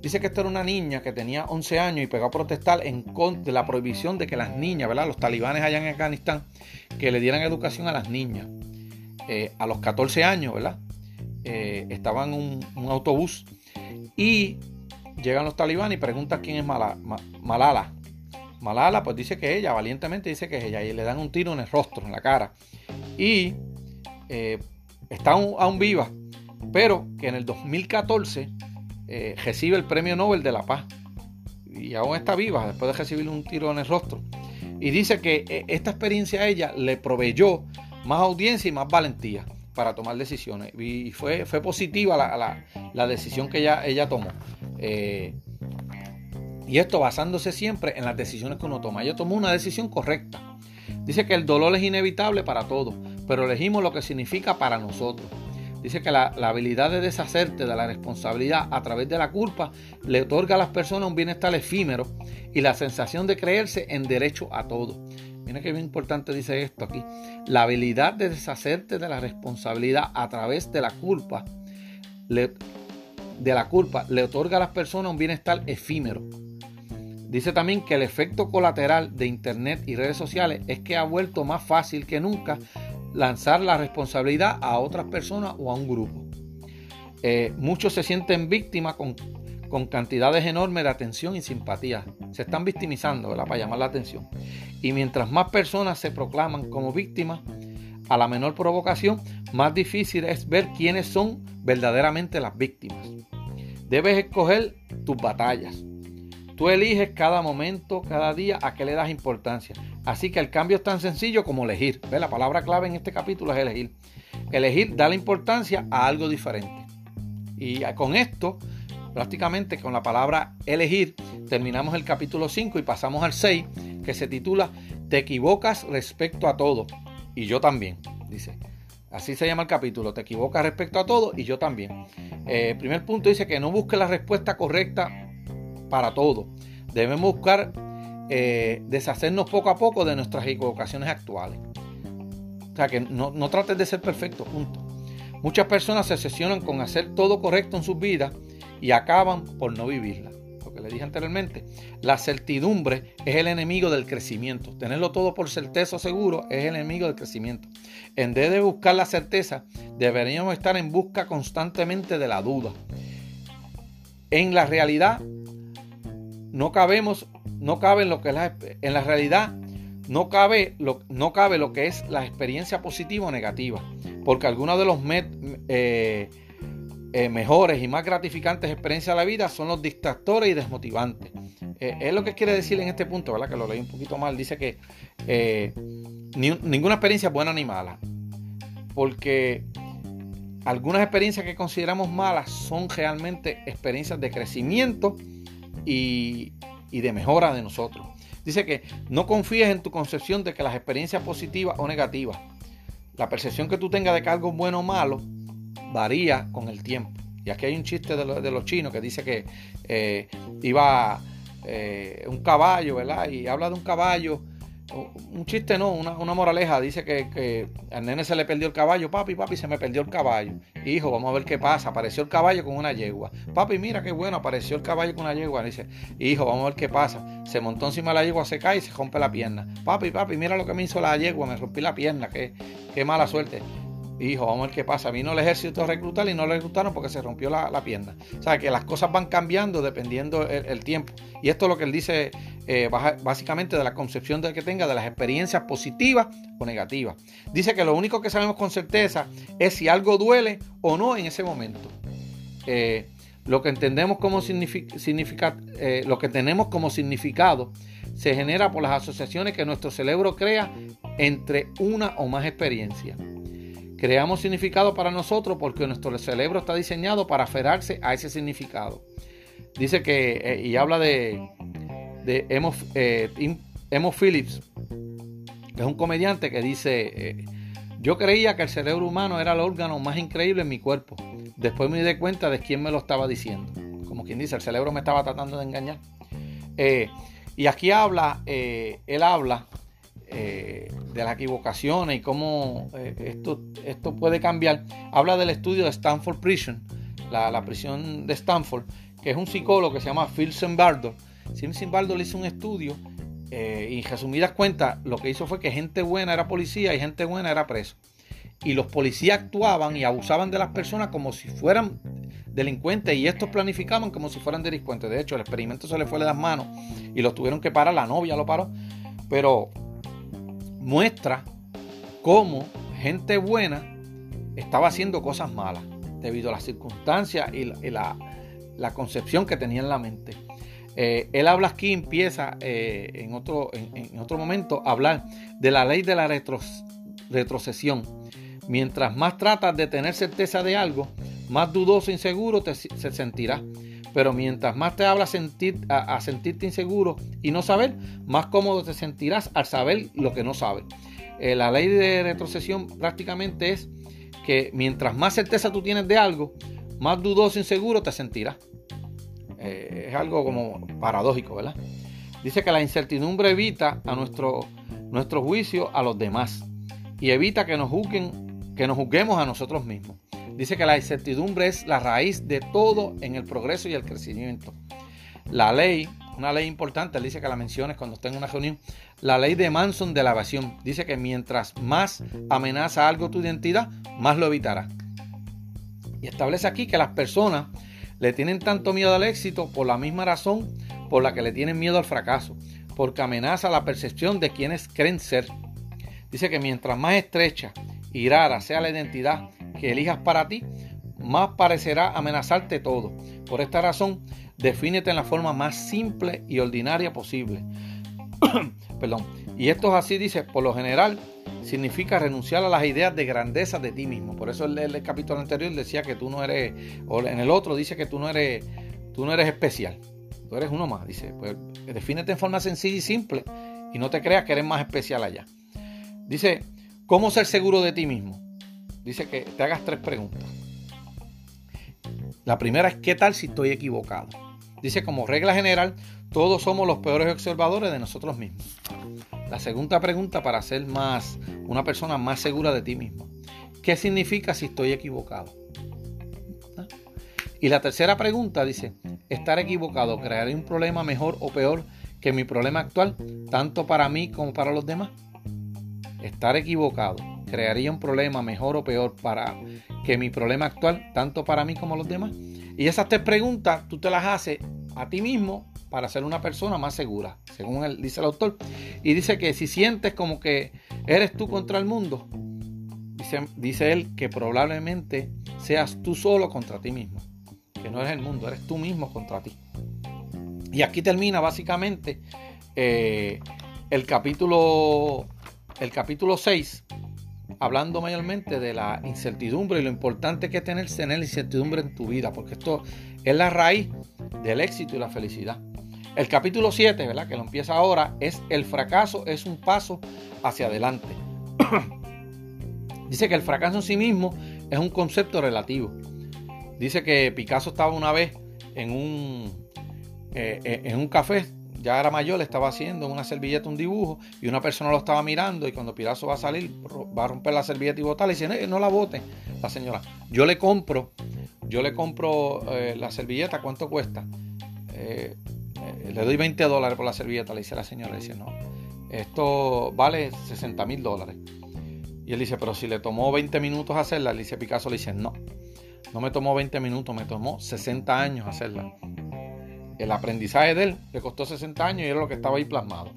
Dice que esta era una niña que tenía 11 años y pegó a protestar en contra de la prohibición de que las niñas, ¿verdad? Los talibanes allá en Afganistán, que le dieran educación a las niñas. Eh, a los 14 años, ¿verdad? Eh, estaba en un, autobús y llegan los talibanes y preguntan quién es Malala. Malala, pues dice que ella, valientemente dice que es ella, y le dan un tiro en el rostro, en la cara. Y eh, está aún, viva, pero que en el 2014 eh, recibe el premio Nobel de la Paz. Y aún está viva después de recibir un tiro en el rostro. Y dice que eh, esta experiencia a ella le proveyó más audiencia y más valentía para tomar decisiones. Y fue, fue positiva la, decisión que ella, ella tomó. Y esto basándose siempre en las decisiones que uno toma. Ella tomó una decisión correcta. Dice que el dolor es inevitable para todos, pero elegimos lo que significa para nosotros. Dice que la, habilidad de deshacerte de la responsabilidad a través de la culpa le otorga a las personas un bienestar efímero y la sensación de creerse en derecho a todo. Mira qué bien importante dice esto aquí. La habilidad de deshacerte de la responsabilidad a través de la culpa le, de la culpa le otorga a las personas un bienestar efímero Dice también que el efecto colateral de Internet y redes sociales es que ha vuelto más fácil que nunca lanzar la responsabilidad a otras personas o a un grupo. Eh, muchos se sienten víctimas con, cantidades enormes de atención y simpatía. Se están victimizando para llamar la atención. Y mientras más personas se proclaman como víctimas, a la menor provocación, más difícil es ver quiénes son verdaderamente las víctimas. Debes escoger tus batallas. Tú eliges cada momento, cada día a qué le das importancia. Así que el cambio es tan sencillo como elegir. ¿Ve? La palabra clave en este capítulo es elegir. Elegir da la importancia a algo diferente. Y con esto, prácticamente con la palabra elegir, terminamos el capítulo 5 y pasamos al 6, que se titula Te equivocas respecto a todo. Y yo también, dice. Así se llama el capítulo. Te equivocas respecto a todo y yo también. Eh, primer punto dice que no busques la respuesta correcta para todo. Debemos buscar eh, deshacernos poco a poco de nuestras equivocaciones actuales. O sea, que no, no trates de ser perfecto, punto. Muchas personas se obsesionan con hacer todo correcto en sus vidas y acaban por no vivirla. Lo que le dije anteriormente, la certidumbre es el enemigo del crecimiento. Tenerlo todo por certeza o seguro es el enemigo del crecimiento. En vez de buscar la certeza, deberíamos estar en busca constantemente de la duda. En la realidad, no cabemos, no cabe lo que la, en la realidad no cabe, lo, no cabe lo que es la experiencia positiva o negativa, porque algunos de los eh, eh, mejores y más gratificantes experiencias de la vida son los distractores y desmotivantes. Eh, es lo que quiere decir en este punto, ¿verdad? Que lo leí un poquito mal. Dice que ninguna experiencia es buena ni mala, porque algunas experiencias que consideramos malas son realmente experiencias de crecimiento y, y de mejora de nosotros. Dice que no confíes en tu concepción de que las experiencias positivas o negativas, la percepción que tú tengas de que algo bueno o malo, varía con el tiempo. Y aquí hay un chiste de, los chinos que dice que eh, iba eh, un caballo, ¿verdad? Y habla de un caballo un chiste no, una, moraleja. Dice que, al nene se le perdió el caballo. Papi, papi, se me perdió el caballo. Hijo, vamos a ver qué pasa. Apareció el caballo con una yegua. Papi, mira qué bueno, apareció el caballo con una yegua. Dice, hijo, vamos a ver qué pasa. Se montó encima de la yegua, se cae y se rompe la pierna. Papi, papi, mira lo que me hizo la yegua, me rompí la pierna. Qué, qué mala suerte. Hijo, vamos a ver qué pasa. Vino el ejército a reclutar y no lo reclutaron porque se rompió la, pierna. O sea, que las cosas van cambiando dependiendo el, tiempo. Y esto es lo que él dice eh, básicamente de la concepción de que tenga de las experiencias positivas o negativas. Dice que lo único que sabemos con certeza es si algo duele o no en ese momento. Eh, lo que entendemos como significa, eh, lo que tenemos como significado se genera por las asociaciones que nuestro cerebro crea entre una o más experiencias. Creamos significado para nosotros porque nuestro cerebro está diseñado para aferrarse a ese significado. Dice que, eh, y habla de, de Emo, eh, Phillips, que es un comediante que dice, eh, yo creía que el cerebro humano era el órgano más increíble en mi cuerpo. Después me di cuenta de quién me lo estaba diciendo. Como quien dice, el cerebro me estaba tratando de engañar. y aquí habla, él habla eh, de las equivocaciones y cómo eh, esto, esto puede cambiar, habla del estudio de Stanford Prison, la, prisión de Stanford, que es un psicólogo que se llama Phil Zimbardo. Phil Zimbardo le hizo un estudio eh, y resumidas cuentas, lo que hizo fue que gente buena era policía y gente buena era preso. Y los policías actuaban y abusaban de las personas como si fueran delincuentes y estos planificaban como si fueran delincuentes. De hecho, el experimento se le fue de las manos y los tuvieron que parar, la novia lo paró. Pero muestra cómo gente buena estaba haciendo cosas malas debido a las circunstancias y la, concepción que tenía en la mente. Eh, él habla aquí, empieza eh, en, otro, en, otro momento a hablar de la ley de la retrocesión. Mientras más tratas de tener certeza de algo, más dudoso e inseguro te, se sentirá. Pero mientras más te hablas sentir, a, sentirte inseguro y no saber, más cómodo te sentirás al saber lo que no sabes. Eh, la ley de retrocesión prácticamente es que mientras más certeza tú tienes de algo, más dudoso e inseguro te sentirás. Eh, es algo como paradójico, ¿verdad? Dice que la incertidumbre evita a nuestro, nuestro juicio a los demás y evita que nos juzguen, que nos juzguemos a nosotros mismos. Dice que la incertidumbre es la raíz de todo en el progreso y el crecimiento. La ley, una ley importante, dice que la menciones cuando esté en una reunión, la ley de Manson de la evasión. Dice que mientras más amenaza algo tu identidad, más lo evitará. Y establece aquí que las personas le tienen tanto miedo al éxito por la misma razón por la que le tienen miedo al fracaso, porque amenaza la percepción de quienes creen ser. Dice que mientras más estrecha y rara sea la identidad que elijas para ti, más parecerá amenazarte todo. Por esta razón, defínete en la forma más simple y ordinaria posible. Perdón. Y esto es así, dice, por lo general, significa renunciar a las ideas de grandeza de ti mismo. Por eso el, el, capítulo anterior decía que tú no eres, o en el otro dice que tú no eres, tú no eres especial. Tú eres uno más. Dice, pues defínete en forma sencilla y simple y no te creas que eres más especial allá. Dice, ¿cómo ser seguro de ti mismo? Dice que te hagas tres preguntas. La primera es, ¿qué tal si estoy equivocado? Dice, como regla general, todos somos los peores observadores de nosotros mismos. La segunda pregunta para ser más una persona más segura de ti mismo. ¿Qué significa si estoy equivocado? ¿Ah? Y la tercera pregunta dice, ¿estar equivocado creará un problema mejor o peor que mi problema actual, tanto para mí como para los demás? Estar equivocado crearía un problema mejor o peor para que mi problema actual, tanto para mí como los demás. Y esas tres preguntas tú te las haces a ti mismo para ser una persona más segura, según él, dice el autor. Y dice que si sientes como que eres tú contra el mundo, dice, dice él que probablemente seas tú solo contra ti mismo, que no eres el mundo, eres tú mismo contra ti. Y aquí termina básicamente eh, el capítulo el capítulo 6 hablando mayormente de la incertidumbre y lo importante que es tener, tener incertidumbre en tu vida, porque esto es la raíz del éxito y la felicidad. El capítulo 7, ¿verdad? Que lo empieza ahora, es el fracaso es un paso hacia adelante. Dice que el fracaso en sí mismo es un concepto relativo. Dice que Picasso estaba una vez en un, eh, eh, en un café, ya era mayor, le estaba haciendo una servilleta un dibujo y una persona lo estaba mirando y cuando Picasso va a salir, va a romper la servilleta y botarla y dice, no, la bote la señora. Yo le compro, yo le compro eh, la servilleta, ¿cuánto cuesta? le doy 20 dólares por la servilleta, le dice la señora, le dice, no, esto vale 60 mil dólares. Y él dice, pero si le tomó 20 minutos hacerla, le dice Picasso, le dice, no, no me tomó 20 minutos, me tomó 60 años hacerla. El aprendizaje de él le costó 60 años y era lo que estaba ahí plasmado.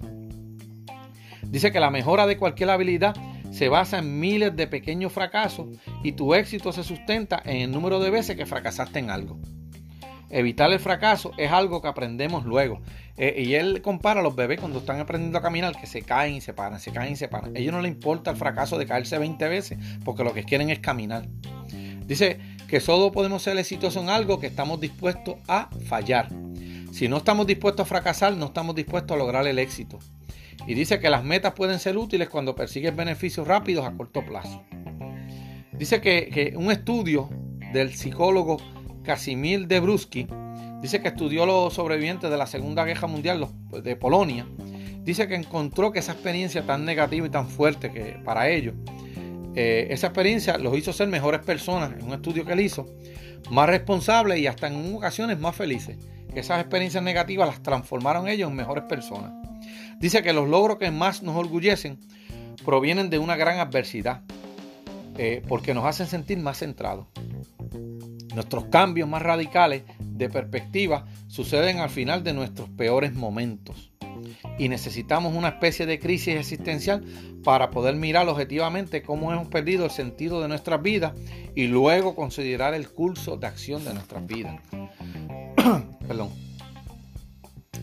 Dice que la mejora de cualquier habilidad se basa en miles de pequeños fracasos y tu éxito se sustenta en el número de veces que fracasaste en algo. Evitar el fracaso es algo que aprendemos luego. Eh, y él compara a los bebés cuando están aprendiendo a caminar, que se caen y se paran, se caen y se paran. A ellos no les importa el fracaso de caerse 20 veces, porque lo que quieren es caminar. Dice que solo podemos ser exitosos en algo que estamos dispuestos a fallar. Si no estamos dispuestos a fracasar, no estamos dispuestos a lograr el éxito. Y dice que las metas pueden ser útiles cuando persigues beneficios rápidos a corto plazo. Dice que, un estudio del psicólogo Casimir Debrusky, dice que estudió los sobrevivientes de la Segunda Guerra Mundial de Polonia. Dice que encontró que esa experiencia tan negativa y tan fuerte que para ellos, eh, esa experiencia los hizo ser mejores personas en un estudio que él hizo, más responsables y hasta en ocasiones más felices. Esas experiencias negativas las transformaron ellos en mejores personas. Dice que los logros que más nos orgullecen provienen de una gran adversidad, eh, porque nos hacen sentir más centrados. Nuestros cambios más radicales de perspectiva suceden al final de nuestros peores momentos. Y necesitamos una especie de crisis existencial para poder mirar objetivamente cómo hemos perdido el sentido de nuestras vidas y luego considerar el curso de acción de nuestras vidas. Perdón.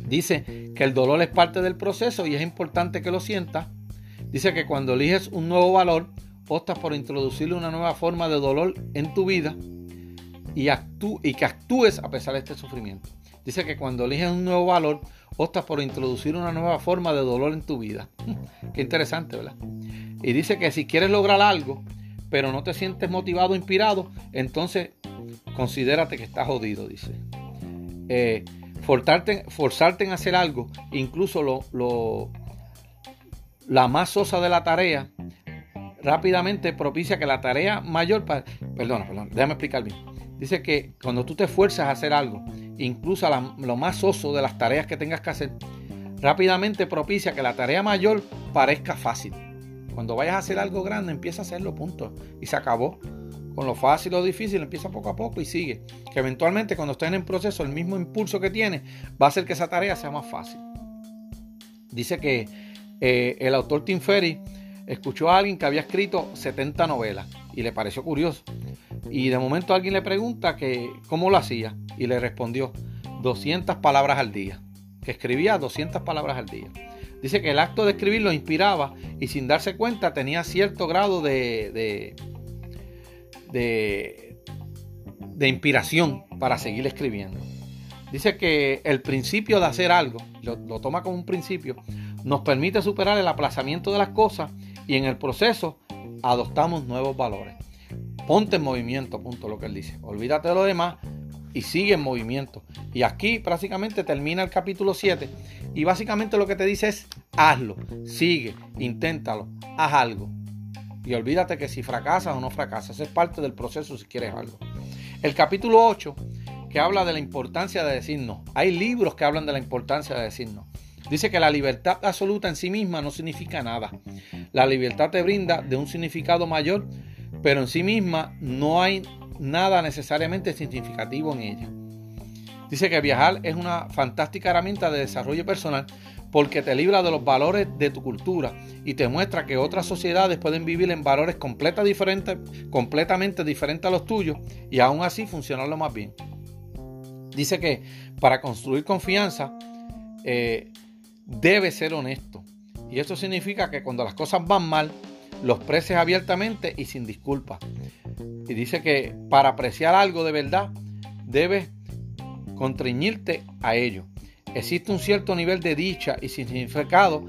Dice que el dolor es parte del proceso y es importante que lo sientas. Dice que cuando eliges un nuevo valor, optas por introducirle una nueva forma de dolor en tu vida y, y que actúes a pesar de este sufrimiento. Dice que cuando eliges un nuevo valor, por introducir una nueva forma de dolor en tu vida. Qué interesante, ¿verdad? Y dice que si quieres lograr algo, pero no te sientes motivado inspirado, entonces considérate que estás jodido, dice. Eh, forzarte, forzarte, en hacer algo, incluso lo, lo, la más sosa de la tarea, rápidamente propicia que la tarea mayor, perdona, perdón, déjame explicar bien Dice que cuando tú te esfuerzas a hacer algo, incluso lo más oso de las tareas que tengas que hacer, rápidamente propicia que la tarea mayor parezca fácil. Cuando vayas a hacer algo grande, empieza a hacerlo, punto. Y se acabó. Con lo fácil o difícil, empieza poco a poco y sigue. Que eventualmente cuando estés en proceso, el mismo impulso que tienes va a hacer que esa tarea sea más fácil. Dice que eh, el autor Tim Ferry escuchó a alguien que había escrito 70 novelas y le pareció curioso. Y de momento alguien le pregunta que cómo lo hacía y le respondió 200 palabras al día, que escribía 200 palabras al día. Dice que el acto de escribir lo inspiraba y sin darse cuenta tenía cierto grado de, de, de, inspiración para seguir escribiendo. Dice que el principio de hacer algo, lo, lo toma como un principio, nos permite superar el aplazamiento de las cosas y en el proceso adoptamos nuevos valores. Ponte en movimiento, punto lo que él dice. Olvídate de lo demás y sigue en movimiento. Y aquí prácticamente termina el capítulo 7 y básicamente lo que te dice es hazlo, sigue, inténtalo, haz algo. Y olvídate que si fracasas o no fracasas, es parte del proceso si quieres algo. El capítulo 8 que habla de la importancia de decir no. Hay libros que hablan de la importancia de decir no. Dice que la libertad absoluta en sí misma no significa nada. La libertad te brinda de un significado mayor, pero en sí misma no hay nada necesariamente significativo en ella. Dice que viajar es una fantástica herramienta de desarrollo personal porque te libra de los valores de tu cultura y te muestra que otras sociedades pueden vivir en valores completamente diferentes a los tuyos y aún así funcionarlo más bien. Dice que para construir confianza eh, debe ser honesto. Y eso significa que cuando las cosas van mal, los preces abiertamente y sin disculpas. Y dice que para apreciar algo de verdad, debes contriñirte a ello. Existe un cierto nivel de dicha y significado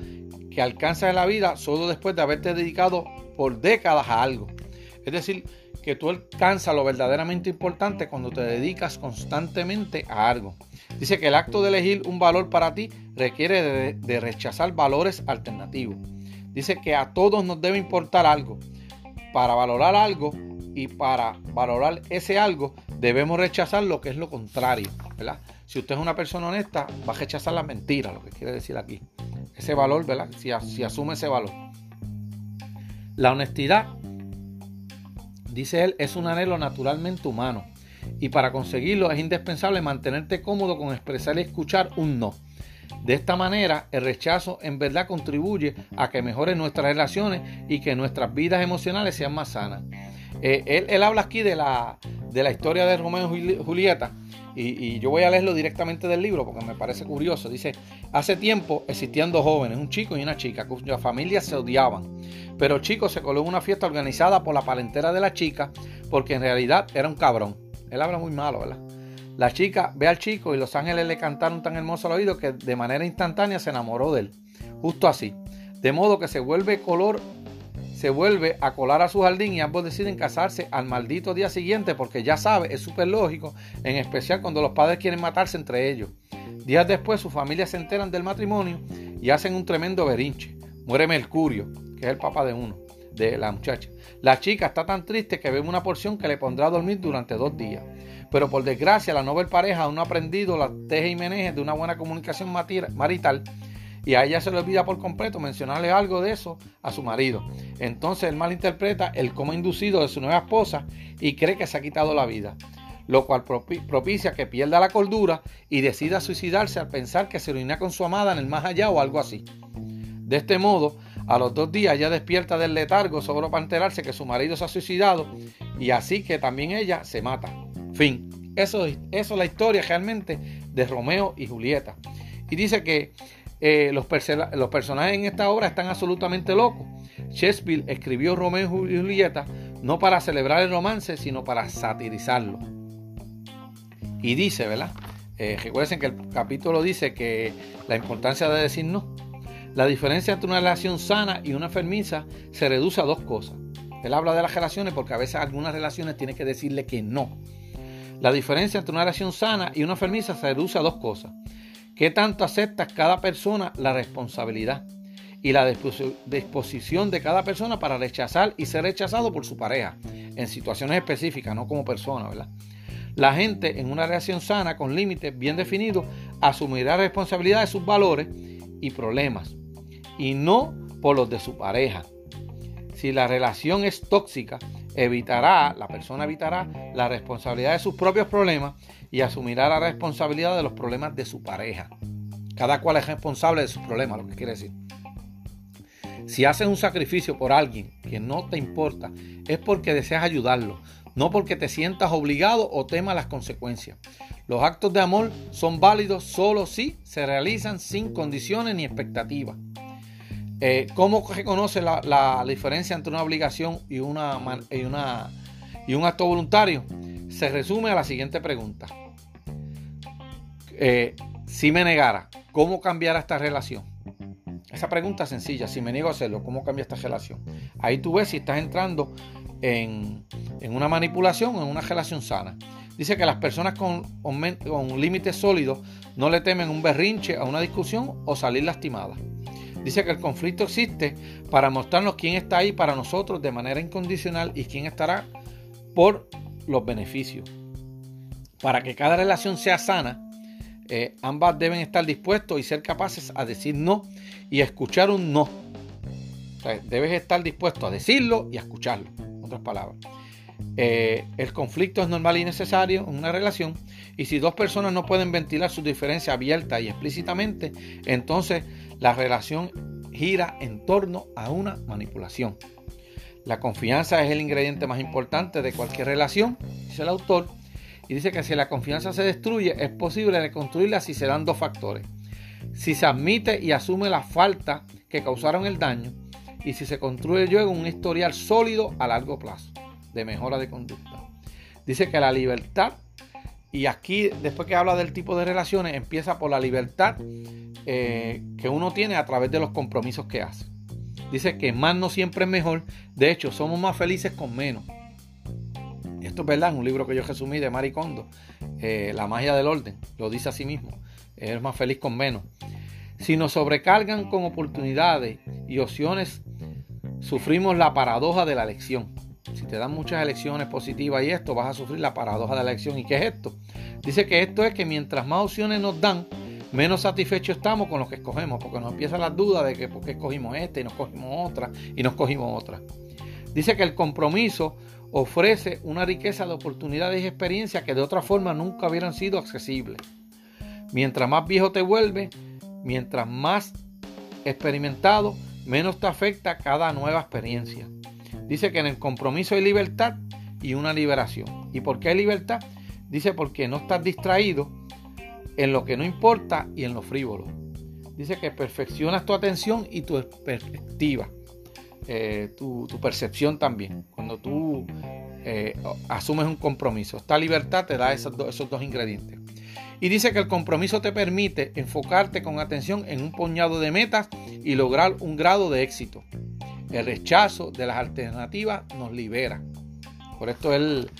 que alcanzas en la vida solo después de haberte dedicado por décadas a algo. Es decir, que tú alcanzas lo verdaderamente importante cuando te dedicas constantemente a algo. Dice que el acto de elegir un valor para ti requiere de, rechazar valores alternativos. Dice que a todos nos debe importar algo. Para valorar algo y para valorar ese algo debemos rechazar lo que es lo contrario. ¿verdad? Si usted es una persona honesta, va a rechazar la mentira, lo que quiere decir aquí. Ese valor, ¿verdad? Si, si asume ese valor. La honestidad dice él, es un anhelo naturalmente humano y para conseguirlo es indispensable mantenerte cómodo con expresar y escuchar un no. De esta manera, el rechazo en verdad contribuye a que mejoren nuestras relaciones y que nuestras vidas emocionales sean más sanas. Eh, él, habla aquí de la, de la historia de Romeo y Julieta y, yo voy a leerlo directamente del libro porque me parece curioso. Dice, hace tiempo existían dos jóvenes, un chico y una chica, cuyas familias se odiaban. Pero el chico se coló en una fiesta organizada por la palentera de la chica porque en realidad era un cabrón. Él habla muy malo, ¿verdad? La chica ve al chico y los ángeles le cantaron tan hermoso al oído que de manera instantánea se enamoró de él. Justo así. De modo que se vuelve color se vuelve a colar a su jardín y ambos deciden casarse al maldito día siguiente porque ya sabe, es súper lógico, en especial cuando los padres quieren matarse entre ellos. Días después sus familias se enteran del matrimonio y hacen un tremendo berinche. Muere Mercurio, que es el papá de uno, de la muchacha. La chica está tan triste que bebe una porción que le pondrá a dormir durante dos días. Pero por desgracia la novel pareja aún no ha aprendido las teje y menejes de una buena comunicación marital y a ella se le olvida por completo mencionarle algo de eso a su marido. Entonces él malinterpreta el coma inducido de su nueva esposa y cree que se ha quitado la vida, lo cual propicia que pierda la cordura y decida suicidarse al pensar que se reúna con su amada en el más allá o algo así. De este modo, a los dos días ya despierta del letargo solo para enterarse que su marido se ha suicidado y así que también ella se mata. Fin. Eso, eso es la historia realmente de Romeo y Julieta. Y dice que eh, los, personajes en esta obra están absolutamente locos. Shakespeare escribió Romeo y Julieta no para celebrar el romance, sino para satirizarlo. Y dice, ¿verdad? Eh, recuerden que el capítulo dice que la importancia de decir no. La diferencia entre una relación sana y una enfermiza se reduce a dos cosas. Él habla de las relaciones porque a veces algunas relaciones tiene que decirle que no. La diferencia entre una relación sana y una enfermiza se reduce a dos cosas. ¿Qué tanto aceptas cada persona la responsabilidad y la disposición de cada persona para rechazar y ser rechazado por su pareja en situaciones específicas, no como persona, ¿verdad? La gente en una relación sana con límites bien definidos asumirá responsabilidad de sus valores y problemas y no por los de su pareja. Si la relación es tóxica, evitará, la persona evitará la responsabilidad de sus propios problemas y asumirá la responsabilidad de los problemas de su pareja. Cada cual es responsable de sus problemas, lo que quiere decir. Si haces un sacrificio por alguien que no te importa, es porque deseas ayudarlo, no porque te sientas obligado o temas las consecuencias. Los actos de amor son válidos solo si se realizan sin condiciones ni expectativas. Eh, ¿Cómo reconoce la, la, diferencia entre una obligación y, una, y, una, y un acto voluntario? Se resume a la siguiente pregunta. Eh, si me negara, ¿cómo cambiará esta relación? Esa pregunta es sencilla. Si me niego a hacerlo, ¿cómo cambia esta relación? Ahí tú ves si estás entrando en, una manipulación o en una relación sana. Dice que las personas con, con límites sólidos no le temen un berrinche a una discusión o salir lastimadas. Dice que el conflicto existe para mostrarnos quién está ahí para nosotros de manera incondicional y quién estará por los beneficios. Para que cada relación sea sana, eh, ambas deben estar dispuestos y ser capaces a decir no y a escuchar un no. debes estar dispuesto a decirlo y a escucharlo, en otras palabras. Eh, el conflicto es normal y necesario en una relación y si dos personas no pueden ventilar sus diferencias abierta y explícitamente, entonces la relación gira en torno a una manipulación. La confianza es el ingrediente más importante de cualquier relación, dice el autor, y dice que si la confianza se destruye es posible reconstruirla si se dan dos factores. Si se admite y asume la falta que causaron el daño y si se construye luego un historial sólido a largo plazo de mejora de conducta. Dice que la libertad, y aquí después que habla del tipo de relaciones, empieza por la libertad eh, que uno tiene a través de los compromisos que hace. Dice que más no siempre es mejor, de hecho somos más felices con menos. Esto es verdad, en un libro que yo resumí de Maricondo, eh, La magia del orden, lo dice así mismo, es más feliz con menos. Si nos sobrecargan con oportunidades y opciones, sufrimos la paradoja de la elección. Si te dan muchas elecciones positivas y esto, vas a sufrir la paradoja de la elección. ¿Y qué es esto? Dice que esto es que mientras más opciones nos dan, menos satisfechos estamos con lo que escogemos, porque nos empiezan las dudas de que por qué escogimos este y nos cogimos otra y nos cogimos otra. Dice que el compromiso ofrece una riqueza de oportunidades y experiencias que de otra forma nunca hubieran sido accesibles. Mientras más viejo te vuelves, mientras más experimentado, menos te afecta cada nueva experiencia. Dice que en el compromiso hay libertad y una liberación. ¿Y por qué hay libertad? Dice porque no estás distraído en lo que no importa y en lo frívolo. Dice que perfeccionas tu atención y tu perspectiva, eh, tu, percepción también. Cuando tú eh, asumes un compromiso, esta libertad te da esos, esos dos ingredientes. Y dice que el compromiso te permite enfocarte con atención en un puñado de metas y lograr un grado de éxito. El rechazo de las alternativas nos libera. Por esto él,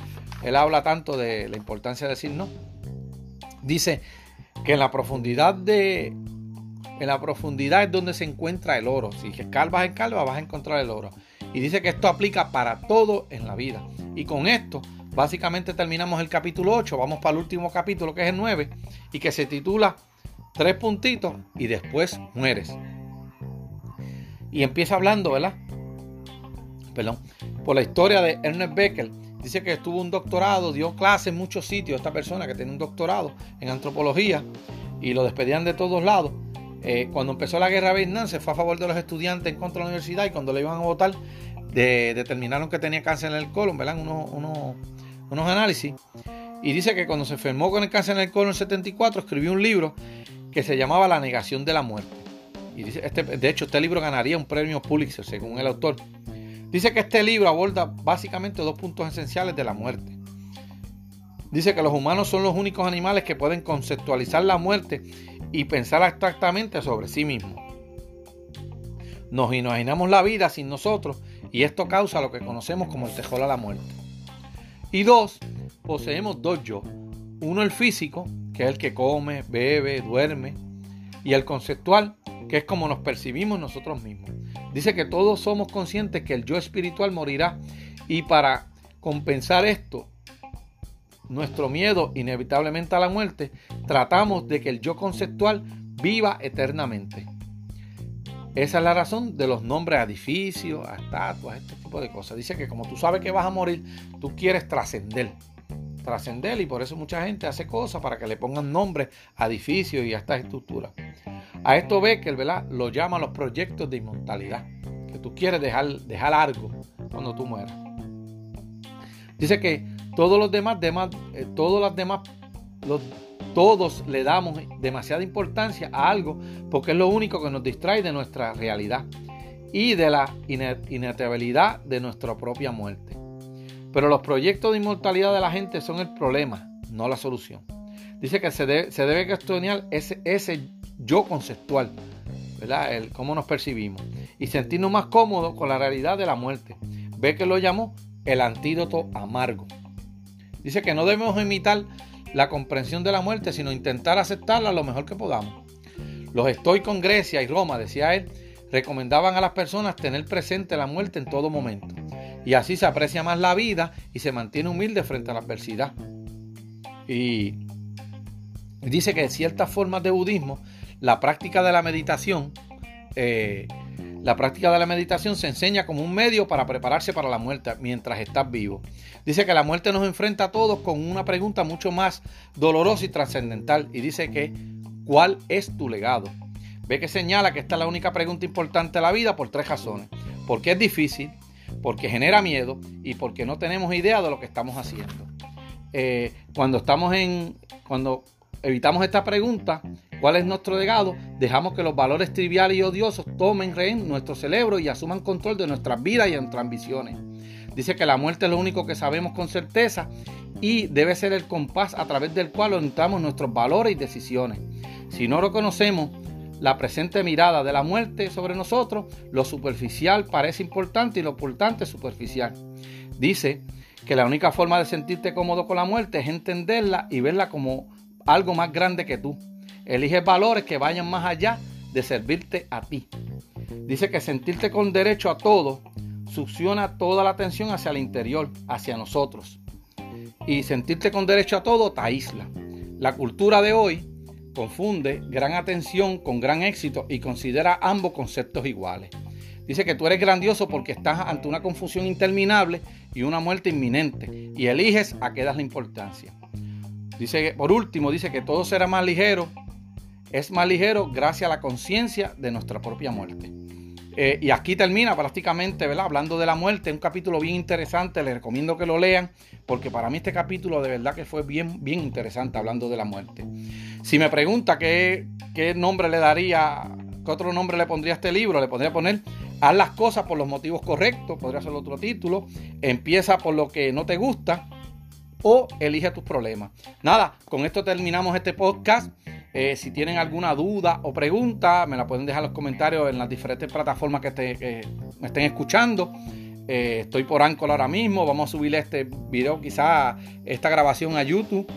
él habla tanto de la importancia de decir no. Dice que en la profundidad de en la profundidad es donde se encuentra el oro. Si escarbas en calva vas a encontrar el oro. Y dice que esto aplica para todo en la vida. Y con esto, básicamente terminamos el capítulo 8. Vamos para el último capítulo, que es el 9, y que se titula Tres puntitos y después mueres. Y empieza hablando, ¿verdad? Perdón. Por la historia de Ernest Becker. Dice que estuvo un doctorado, dio clases en muchos sitios. Esta persona que tiene un doctorado en antropología y lo despedían de todos lados. Eh, cuando empezó la guerra de Vietnam, se fue a favor de los estudiantes en contra de la universidad y cuando le iban a votar, determinaron que tenía cáncer en el colon, ¿verdad? Unos, unos análisis. Y dice que cuando se enfermó con el cáncer en el colon en el 74, escribió un libro que se llamaba La negación de la muerte. Y dice, este, de hecho, este libro ganaría un premio Pulitzer, según el autor. Dice que este libro aborda básicamente dos puntos esenciales de la muerte. Dice que los humanos son los únicos animales que pueden conceptualizar la muerte y pensar abstractamente sobre sí mismos. Nos imaginamos la vida sin nosotros y esto causa lo que conocemos como el tejol a la muerte. Y dos, poseemos dos yo. Uno el físico, que es el que come, bebe, duerme, y el conceptual, que es como nos percibimos nosotros mismos. Dice que todos somos conscientes que el yo espiritual morirá y para compensar esto, nuestro miedo inevitablemente a la muerte, tratamos de que el yo conceptual viva eternamente. Esa es la razón de los nombres a edificios, a estatuas, este tipo de cosas. Dice que como tú sabes que vas a morir, tú quieres trascender. Trascender y por eso mucha gente hace cosas para que le pongan nombres a edificios y a estas estructuras. A esto Becker ¿verdad? lo llama los proyectos de inmortalidad, que tú quieres dejar, dejar algo cuando tú mueras. Dice que todos los demás, demás eh, todos los demás, todos le damos demasiada importancia a algo porque es lo único que nos distrae de nuestra realidad y de la inevitabilidad de nuestra propia muerte. Pero los proyectos de inmortalidad de la gente son el problema, no la solución. Dice que se debe, se ese yo conceptual, ¿verdad? El cómo nos percibimos y sentirnos más cómodos con la realidad de la muerte. Ve que lo llamó el antídoto amargo. Dice que no debemos imitar la comprensión de la muerte, sino intentar aceptarla lo mejor que podamos. Los estoicos en Grecia y Roma, decía él, recomendaban a las personas tener presente la muerte en todo momento. Y así se aprecia más la vida y se mantiene humilde frente a la adversidad. Y dice que ciertas formas de budismo, la práctica de la meditación, eh, la práctica de la meditación se enseña como un medio para prepararse para la muerte mientras estás vivo. Dice que la muerte nos enfrenta a todos con una pregunta mucho más dolorosa y trascendental. Y dice que, ¿cuál es tu legado? Ve que señala que esta es la única pregunta importante de la vida por tres razones. Porque es difícil, porque genera miedo y porque no tenemos idea de lo que estamos haciendo. Eh, cuando estamos en, cuando evitamos esta pregunta, ¿cuál es nuestro legado? Dejamos que los valores triviales y odiosos tomen rehén nuestro cerebro y asuman control de nuestras vidas y nuestras ambiciones. Dice que la muerte es lo único que sabemos con certeza y debe ser el compás a través del cual orientamos nuestros valores y decisiones. Si no reconocemos la presente mirada de la muerte sobre nosotros, lo superficial parece importante y lo importante es superficial. Dice que la única forma de sentirte cómodo con la muerte es entenderla y verla como algo más grande que tú. Elige valores que vayan más allá de servirte a ti. Dice que sentirte con derecho a todo succiona toda la atención hacia el interior, hacia nosotros. Y sentirte con derecho a todo te aísla. La cultura de hoy confunde gran atención con gran éxito y considera ambos conceptos iguales. Dice que tú eres grandioso porque estás ante una confusión interminable y una muerte inminente y eliges a qué das la importancia. Dice que, por último, dice que todo será más ligero. Es más ligero gracias a la conciencia de nuestra propia muerte. Eh, y aquí termina prácticamente, ¿verdad? Hablando de la muerte, un capítulo bien interesante, les recomiendo que lo lean, porque para mí este capítulo de verdad que fue bien, bien interesante hablando de la muerte. Si me pregunta qué, qué nombre le daría, qué otro nombre le pondría a este libro, le podría poner Haz las cosas por los motivos correctos, podría ser otro título, empieza por lo que no te gusta o elige tus problemas. Nada, con esto terminamos este podcast. Eh, si tienen alguna duda o pregunta, me la pueden dejar en los comentarios en las diferentes plataformas que, me estén escuchando. Eh, estoy por Anchor ahora mismo. Vamos a subir este video, quizá esta grabación a YouTube.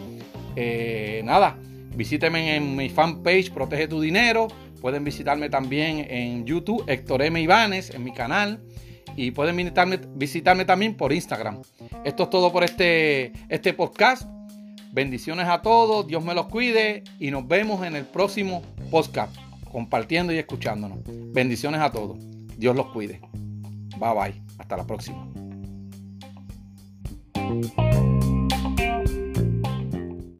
Eh, nada, visítenme en mi fanpage Protege tu Dinero. Pueden visitarme también en YouTube, Héctor M. Ibanes, en mi canal y pueden visitarme, visitarme también por Instagram. Esto es todo por este, este podcast. Bendiciones a todos, Dios me los cuide y nos vemos en el próximo podcast, compartiendo y escuchándonos. Bendiciones a todos, Dios los cuide. Bye bye, hasta la próxima.